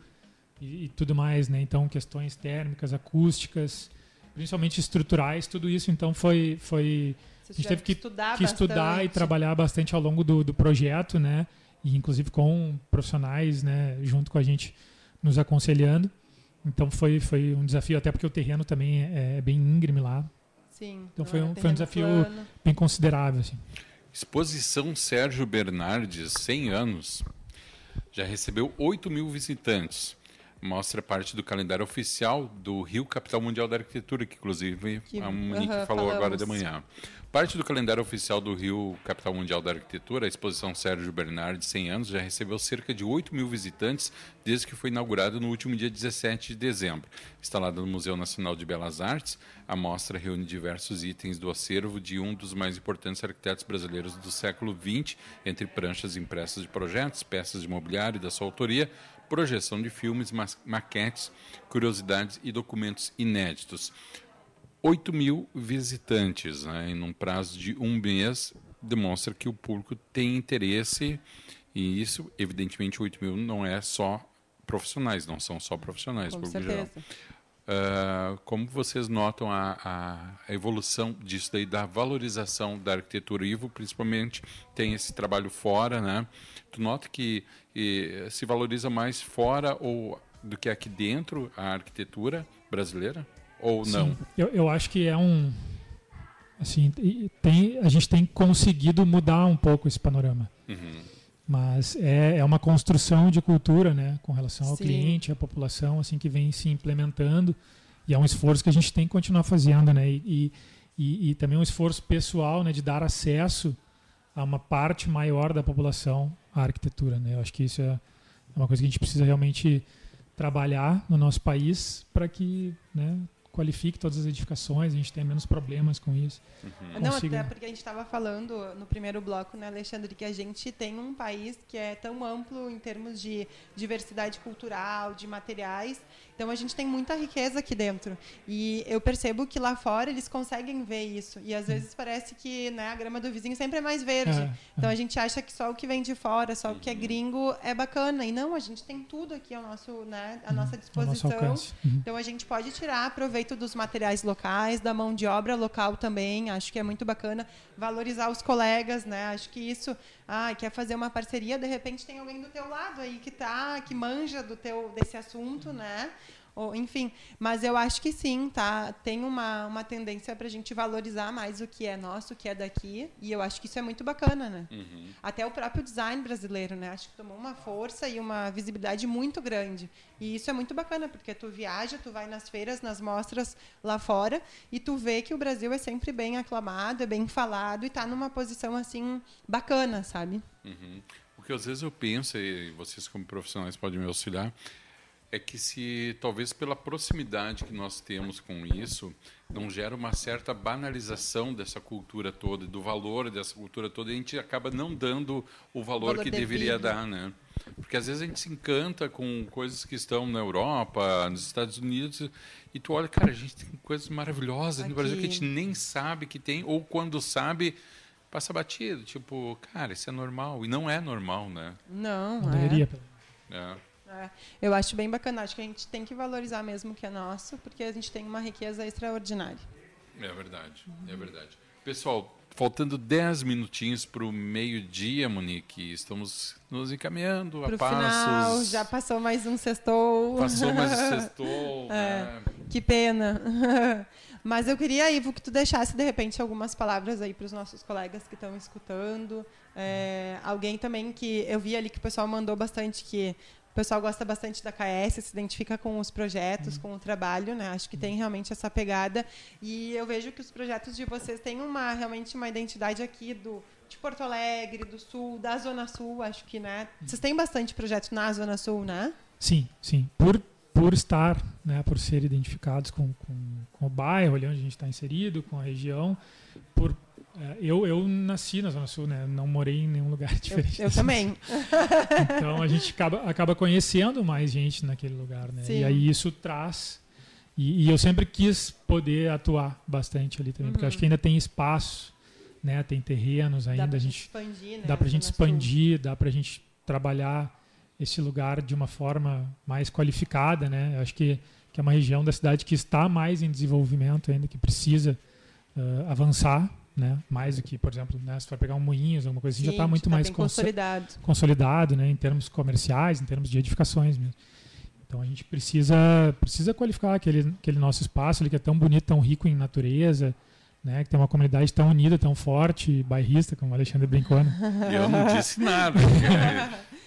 e, e, tudo mais. Né? Então, questões térmicas, acústicas, principalmente estruturais, tudo isso então foi. foi a gente teve que estudar, que estudar e trabalhar bastante ao longo do, do projeto, né? E inclusive com profissionais, né, junto com a gente nos aconselhando. Então foi, foi um desafio, até porque o terreno também é, é bem íngreme lá. Sim. Então foi um, foi um desafio plano. bem considerável. Assim. Exposição Sérgio Bernardes, 100 anos, já recebeu 8 mil visitantes. Mostra parte do calendário oficial do Rio Capital Mundial da Arquitetura, que inclusive que, a Monique falou falamos. agora de manhã. Parte do calendário oficial do Rio, capital mundial da arquitetura, a exposição Sérgio Bernardi, 100 anos, já recebeu cerca de 8 mil visitantes desde que foi inaugurada no último dia 17 de dezembro. Instalada no Museu Nacional de Belas Artes, a mostra reúne diversos itens do acervo de um dos mais importantes arquitetos brasileiros do século XX, entre pranchas impressas de projetos, peças de mobiliário da sua autoria, projeção de filmes, maquetes, curiosidades e documentos inéditos. 8 mil visitantes né, em um prazo de um mês demonstra que o público tem interesse e isso, evidentemente, 8 mil não é só profissionais, não são só profissionais. Com certeza. Uh, como vocês notam a, a, a, evolução disso daí, da valorização da arquitetura? Ivo, principalmente, tem esse trabalho fora, né? Tu nota que e, se valoriza mais fora ou do que aqui dentro a arquitetura brasileira? Ou Sim, não? Eu, eu acho que é um... Assim, tem, a gente tem conseguido mudar um pouco esse panorama. Uhum. Mas é, é uma construção de cultura, né, com relação ao Sim. cliente, à população, assim, que vem se implementando. E é um esforço que a gente tem que continuar fazendo, né? E, e, e também um esforço pessoal, né, de dar acesso a uma parte maior da população à arquitetura, né? Eu acho que isso é uma coisa que a gente precisa realmente trabalhar no nosso país para que, né, qualifique todas as edificações, a gente tenha menos problemas com isso. Uhum. Não, até porque a gente estava falando no primeiro bloco, né, Alexandre, que a gente tem um país que é tão amplo em termos de diversidade cultural, de materiais, então a gente tem muita riqueza aqui dentro. E eu percebo que lá fora eles conseguem ver isso. E às vezes parece que né, a grama do vizinho sempre é mais verde. É, então é. a gente acha que só o que vem de fora, só o que é gringo é bacana. E não, a gente tem tudo aqui ao nosso, né, à nossa disposição. Nosso uhum. Então a gente pode tirar proveito dos materiais locais, da mão de obra local também. Acho que é muito bacana valorizar os colegas, né? Acho que isso ah, quer fazer uma parceria, de repente tem alguém do teu lado aí que tá, que manja do teu desse assunto, né? Ou, enfim, mas eu acho que sim, tá? Tem uma, uma tendência para a gente valorizar mais o que é nosso, o que é daqui, e eu acho que isso é muito bacana, né? Uhum. Até o próprio design brasileiro, né? Acho que tomou uma força e uma visibilidade muito grande. E isso é muito bacana, porque tu viaja, tu vai nas feiras, nas mostras lá fora, e tu vê que o Brasil é sempre bem aclamado, é bem falado e está numa posição assim bacana, sabe? Uhum. O que às vezes eu penso, e vocês como profissionais podem me auxiliar, é que se talvez pela proximidade que nós temos com isso não gera uma certa banalização dessa cultura toda do valor dessa cultura toda e a gente acaba não dando o valor, valor que devido. deveria dar né porque às vezes a gente se encanta com coisas que estão na Europa nos Estados Unidos e tu olha cara a gente tem coisas maravilhosas Aqui. no Brasil que a gente nem sabe que tem ou quando sabe passa batido tipo cara isso é normal e não é normal né não, não é. deveria é. É, eu acho bem bacana. Acho que a gente tem que valorizar mesmo o que é nosso, porque a gente tem uma riqueza extraordinária. É verdade, é verdade. Pessoal, faltando 10 minutinhos para o meio-dia, Monique, estamos nos encaminhando pro a passos. Final, já passou mais um sextou. Passou mais um sextou. <laughs> é, né? Que pena. <laughs> Mas eu queria, Ivo, que tu deixasse, de repente, algumas palavras aí para os nossos colegas que estão escutando. É, alguém também que eu vi ali que o pessoal mandou bastante que o pessoal gosta bastante da KS, se identifica com os projetos, uhum. com o trabalho, né? Acho que tem realmente essa pegada. E eu vejo que os projetos de vocês têm uma realmente uma identidade aqui do de Porto Alegre, do Sul, da Zona Sul, acho que, né? Vocês têm bastante projetos na Zona Sul, né? Sim, sim. Por, por estar, né, por ser identificados com, com, com o bairro ali onde a gente está inserido, com a região, por eu, eu nasci na Zona Sul, né? Não morei em nenhum lugar <laughs> diferente. Eu, eu também. Então a gente acaba, acaba conhecendo mais gente naquele lugar, né? Sim. E aí isso traz. E, e, eu sempre quis poder atuar bastante ali também, uhum. porque acho que ainda tem espaço, né? Tem terrenos ainda. Dá a gente expandir, né? Dá pra gente expandir, Sul. dá pra gente trabalhar esse lugar de uma forma mais qualificada, né? Eu acho que, que é uma região da cidade que está mais em desenvolvimento ainda, que precisa uh, avançar né? Mais do que, por exemplo, né, se for pegar um Moinhos, alguma coisa assim, Sim, já está muito tá mais consolidado. consolidado, né? Em termos comerciais, em termos de edificações mesmo. Então a gente precisa precisa qualificar aquele aquele nosso espaço, ali que é tão bonito, tão rico em natureza, né? Que tem uma comunidade tão unida, tão forte, bairrista, como o Alexandre brincou. Né? <laughs> Eu não disse nada. <laughs>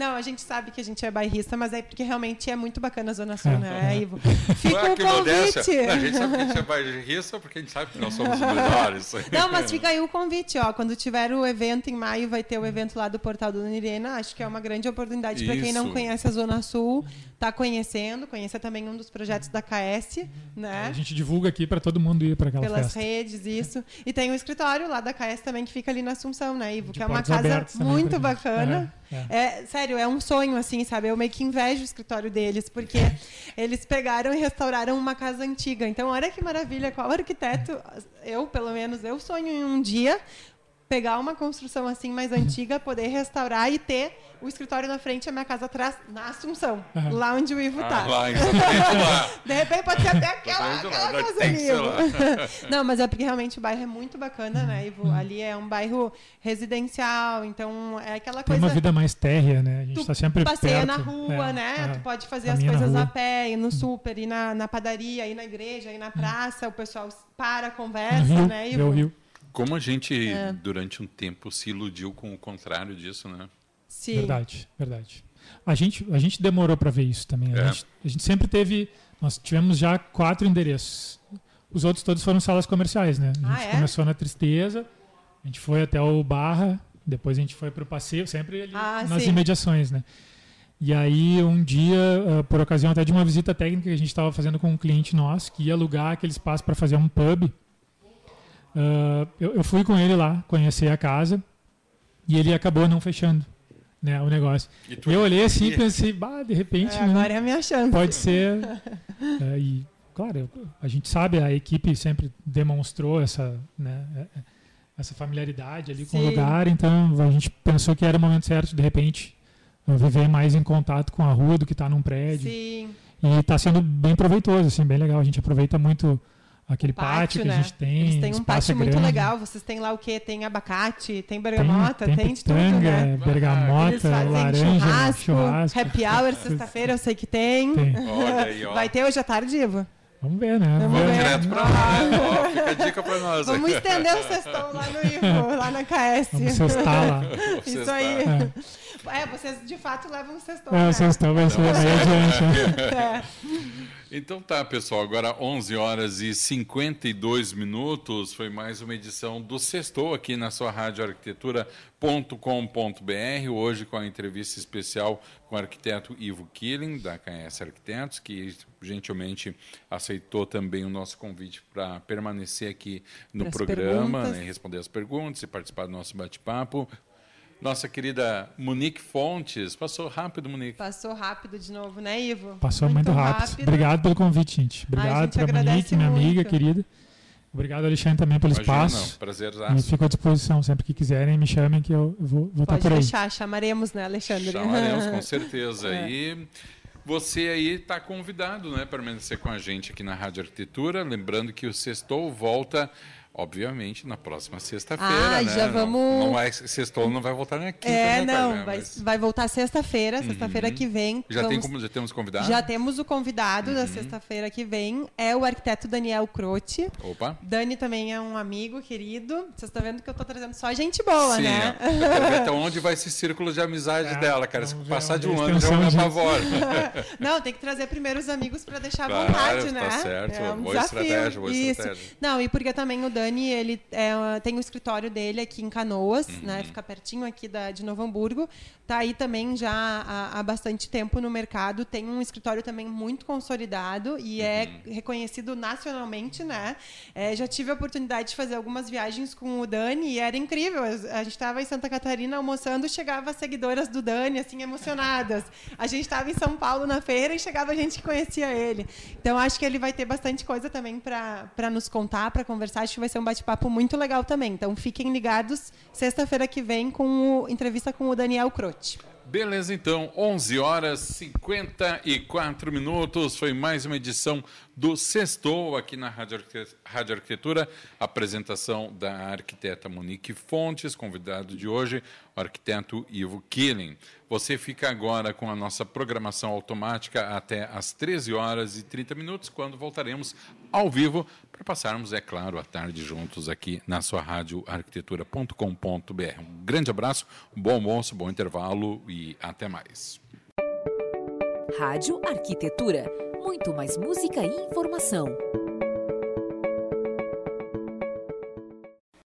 Não, a gente sabe que a gente é bairrista, mas é porque realmente é muito bacana a Zona Sul, é, né, Ivo? <laughs> Fica Ué, o convite. a gente sabe que a gente é bairrista porque a gente sabe que nós somos os melhores. Não, mas fica aí o convite, ó. Quando tiver o evento em maio, vai ter o evento lá do Portal do Nirena. Acho que é uma grande oportunidade para quem não conhece a Zona Sul, tá conhecendo, conhecer também um dos projetos da KS, né? A gente divulga aqui para todo mundo ir para aquela Pelas festa. redes, isso. E tem um escritório lá da KS também que fica ali na Assunção, né, Ivo? De que é uma casa muito bacana. É, é. sério, é um sonho, assim, sabe? Eu meio que invejo o escritório deles, porque <laughs> eles pegaram e restauraram uma casa antiga. Então, olha que maravilha, qual arquiteto, eu, pelo menos, eu sonho em um dia pegar uma construção assim mais antiga, poder restaurar e ter o escritório na frente e a minha casa atrás, na Assunção, Uhum. lá onde o Ivo tá. Ah, lá, exatamente lá. <laughs> De repente pode ser até aquela, lá, aquela mas casa tem ali. lá. <laughs> Não, mas é porque realmente o bairro é muito bacana, né, Ivo? Ali é um bairro residencial, então é aquela Tem coisa... uma vida mais térrea, né? A gente está sempre passeia perto. na rua, é, né? é. Tu pode fazer as Caminha coisas a pé, ir no super, ir na, na padaria, ir na igreja, ir na praça, o pessoal para, conversa, No né? vê o Rio. Como a gente, É. durante um tempo, se iludiu com o contrário disso, né? Sim. Verdade, verdade. A gente, a gente demorou para ver isso também. É. A, gente, a gente sempre teve. Nós tivemos já quatro endereços. Os outros todos foram salas comerciais, né? A Ah, gente é? começou na Tristeza, a gente foi até o Barra, depois a gente foi para o Passeio, sempre ali Ah, nas sim. imediações, né? E aí, um dia, ah, por ocasião até de uma visita técnica que a gente estava fazendo com um cliente nosso, que ia alugar aquele espaço para fazer um pub, ah, eu, eu fui com ele lá, conhecer a casa, e ele acabou não fechando né, o negócio. E tu- Eu olhei assim e pensei, bah, de repente, É, né, agora é a minha chance. pode ser. é, e, claro, eu- a gente sabe, a equipe sempre demonstrou essa, né, é, é, essa familiaridade ali com o Sim. lugar, então a gente pensou que era o momento certo, de repente, uh, viver mais em contato com a rua do que estar num prédio. Sim. E está sendo bem proveitoso, assim, bem legal. A gente aproveita muito aquele Pátio, pátio, que né? a gente tem. Eles têm um pátio é muito grande. legal. Vocês têm lá o quê? Tem abacate, tem Tem, bergamota, tem, tem, de tudo, pitanga, né? Eles bergamota, fazem laranja, churrasco, churrasco. happy hour, sexta-feira eu sei que tem. Tem. Olha aí, ó. Vai ter hoje à tarde, Ivo? Vamos ver, né? Vamos Vamos ver. direto pra lá. né? Ó, fica a dica pra nós. Vamos estender o sextão lá no Ivo, lá na KS. Vamos cestar lá. Isso aí. está- É, vocês de fato levam o sextão, É, né? o sextão vai ser Não, aí adiante. né? É. Então tá, pessoal, agora 11 horas e 52 minutos, foi mais uma edição do Sextou aqui na sua rádio arquitetura.com.br, hoje com a entrevista especial com o arquiteto Ivo Killing, da KS Arquitetos, que gentilmente aceitou também o nosso convite para permanecer aqui no Pras programa, né, responder as perguntas e participar do nosso bate-papo. Nossa querida Monique Fontes, passou rápido, Monique. Passou rápido de novo, né, Ivo? Passou muito, rápido. Obrigado pelo convite, gente. Obrigado para Monique, minha amiga muito. querida. Obrigado, Alexandre, também pelo Imagina, espaço. prazer. E fico à disposição sempre que quiserem, me chamem que eu vou, vou estar Pode por aí. deixar, chamaremos, né, Alexandre? Chamaremos, com <laughs> certeza. É. E você aí está convidado né, para permanecer com a gente aqui na Rádio Arquitetura. Lembrando que o Sextou volta, obviamente, na próxima sexta-feira. Ah, né? já Não- vamos- Não, vai, Sextou não vai voltar na quinta, É, né, não, Carmen? vai, Mas vai voltar sexta-feira, sexta-feira Uhum. que vem. já, tem vamos- como, já temos convidado? Já temos o convidado da Uhum. sexta-feira que vem, é o arquiteto Daniel Croce. Opa. Dani também é um amigo querido. Vocês estão vendo que eu estou trazendo só gente boa, Sim, né? <laughs> eu quero ver até onde vai esse círculo de amizade É, dela, cara. Se passar de um ano já me apavora. <laughs> <laughs> Não, tem que trazer primeiro os amigos para deixar à Claro, vontade, né? tá certo. É um Boa desafio. estratégia, boa Isso. estratégia. Não, e porque também o Dani, ele é, tem o escritório dele aqui em Canoas, Uhum. né? Fica pertinho aqui da, de Novo Hamburgo. Tá aí também já há, há bastante tempo no mercado. Tem um escritório também muito consolidado e é Uhum. reconhecido nacionalmente, né? É, já tive a oportunidade de fazer algumas viagens com o Dani e era incrível. A gente estava em Santa Catarina almoçando, chegava seguidoras do Dani, assim, emocionadas. A gente estava em São Paulo na feira e chegava gente que conhecia ele. Então, acho que ele vai ter bastante coisa também para nos contar, para conversar. Acho que vai ser um bate-papo muito legal também. Então, fiquem ligados sexta-feira que vem com o, entrevista com o Daniel Croce. Beleza, então, 11 horas 54 minutos. Foi mais uma edição do Sextou aqui na Rádio Arquite- Rádio Arquitetura. Apresentação da arquiteta Monique Fontes, convidado de hoje, o arquiteto Ivo Killing. Você fica agora com a nossa programação automática até às 13 horas e 30 minutos, quando voltaremos ao vivo para passarmos, é claro, a tarde juntos aqui na sua rádio arquitetura.com.br. Um grande abraço, bom almoço, bom intervalo e até mais. Rádio Arquitetura. Muito mais música e informação.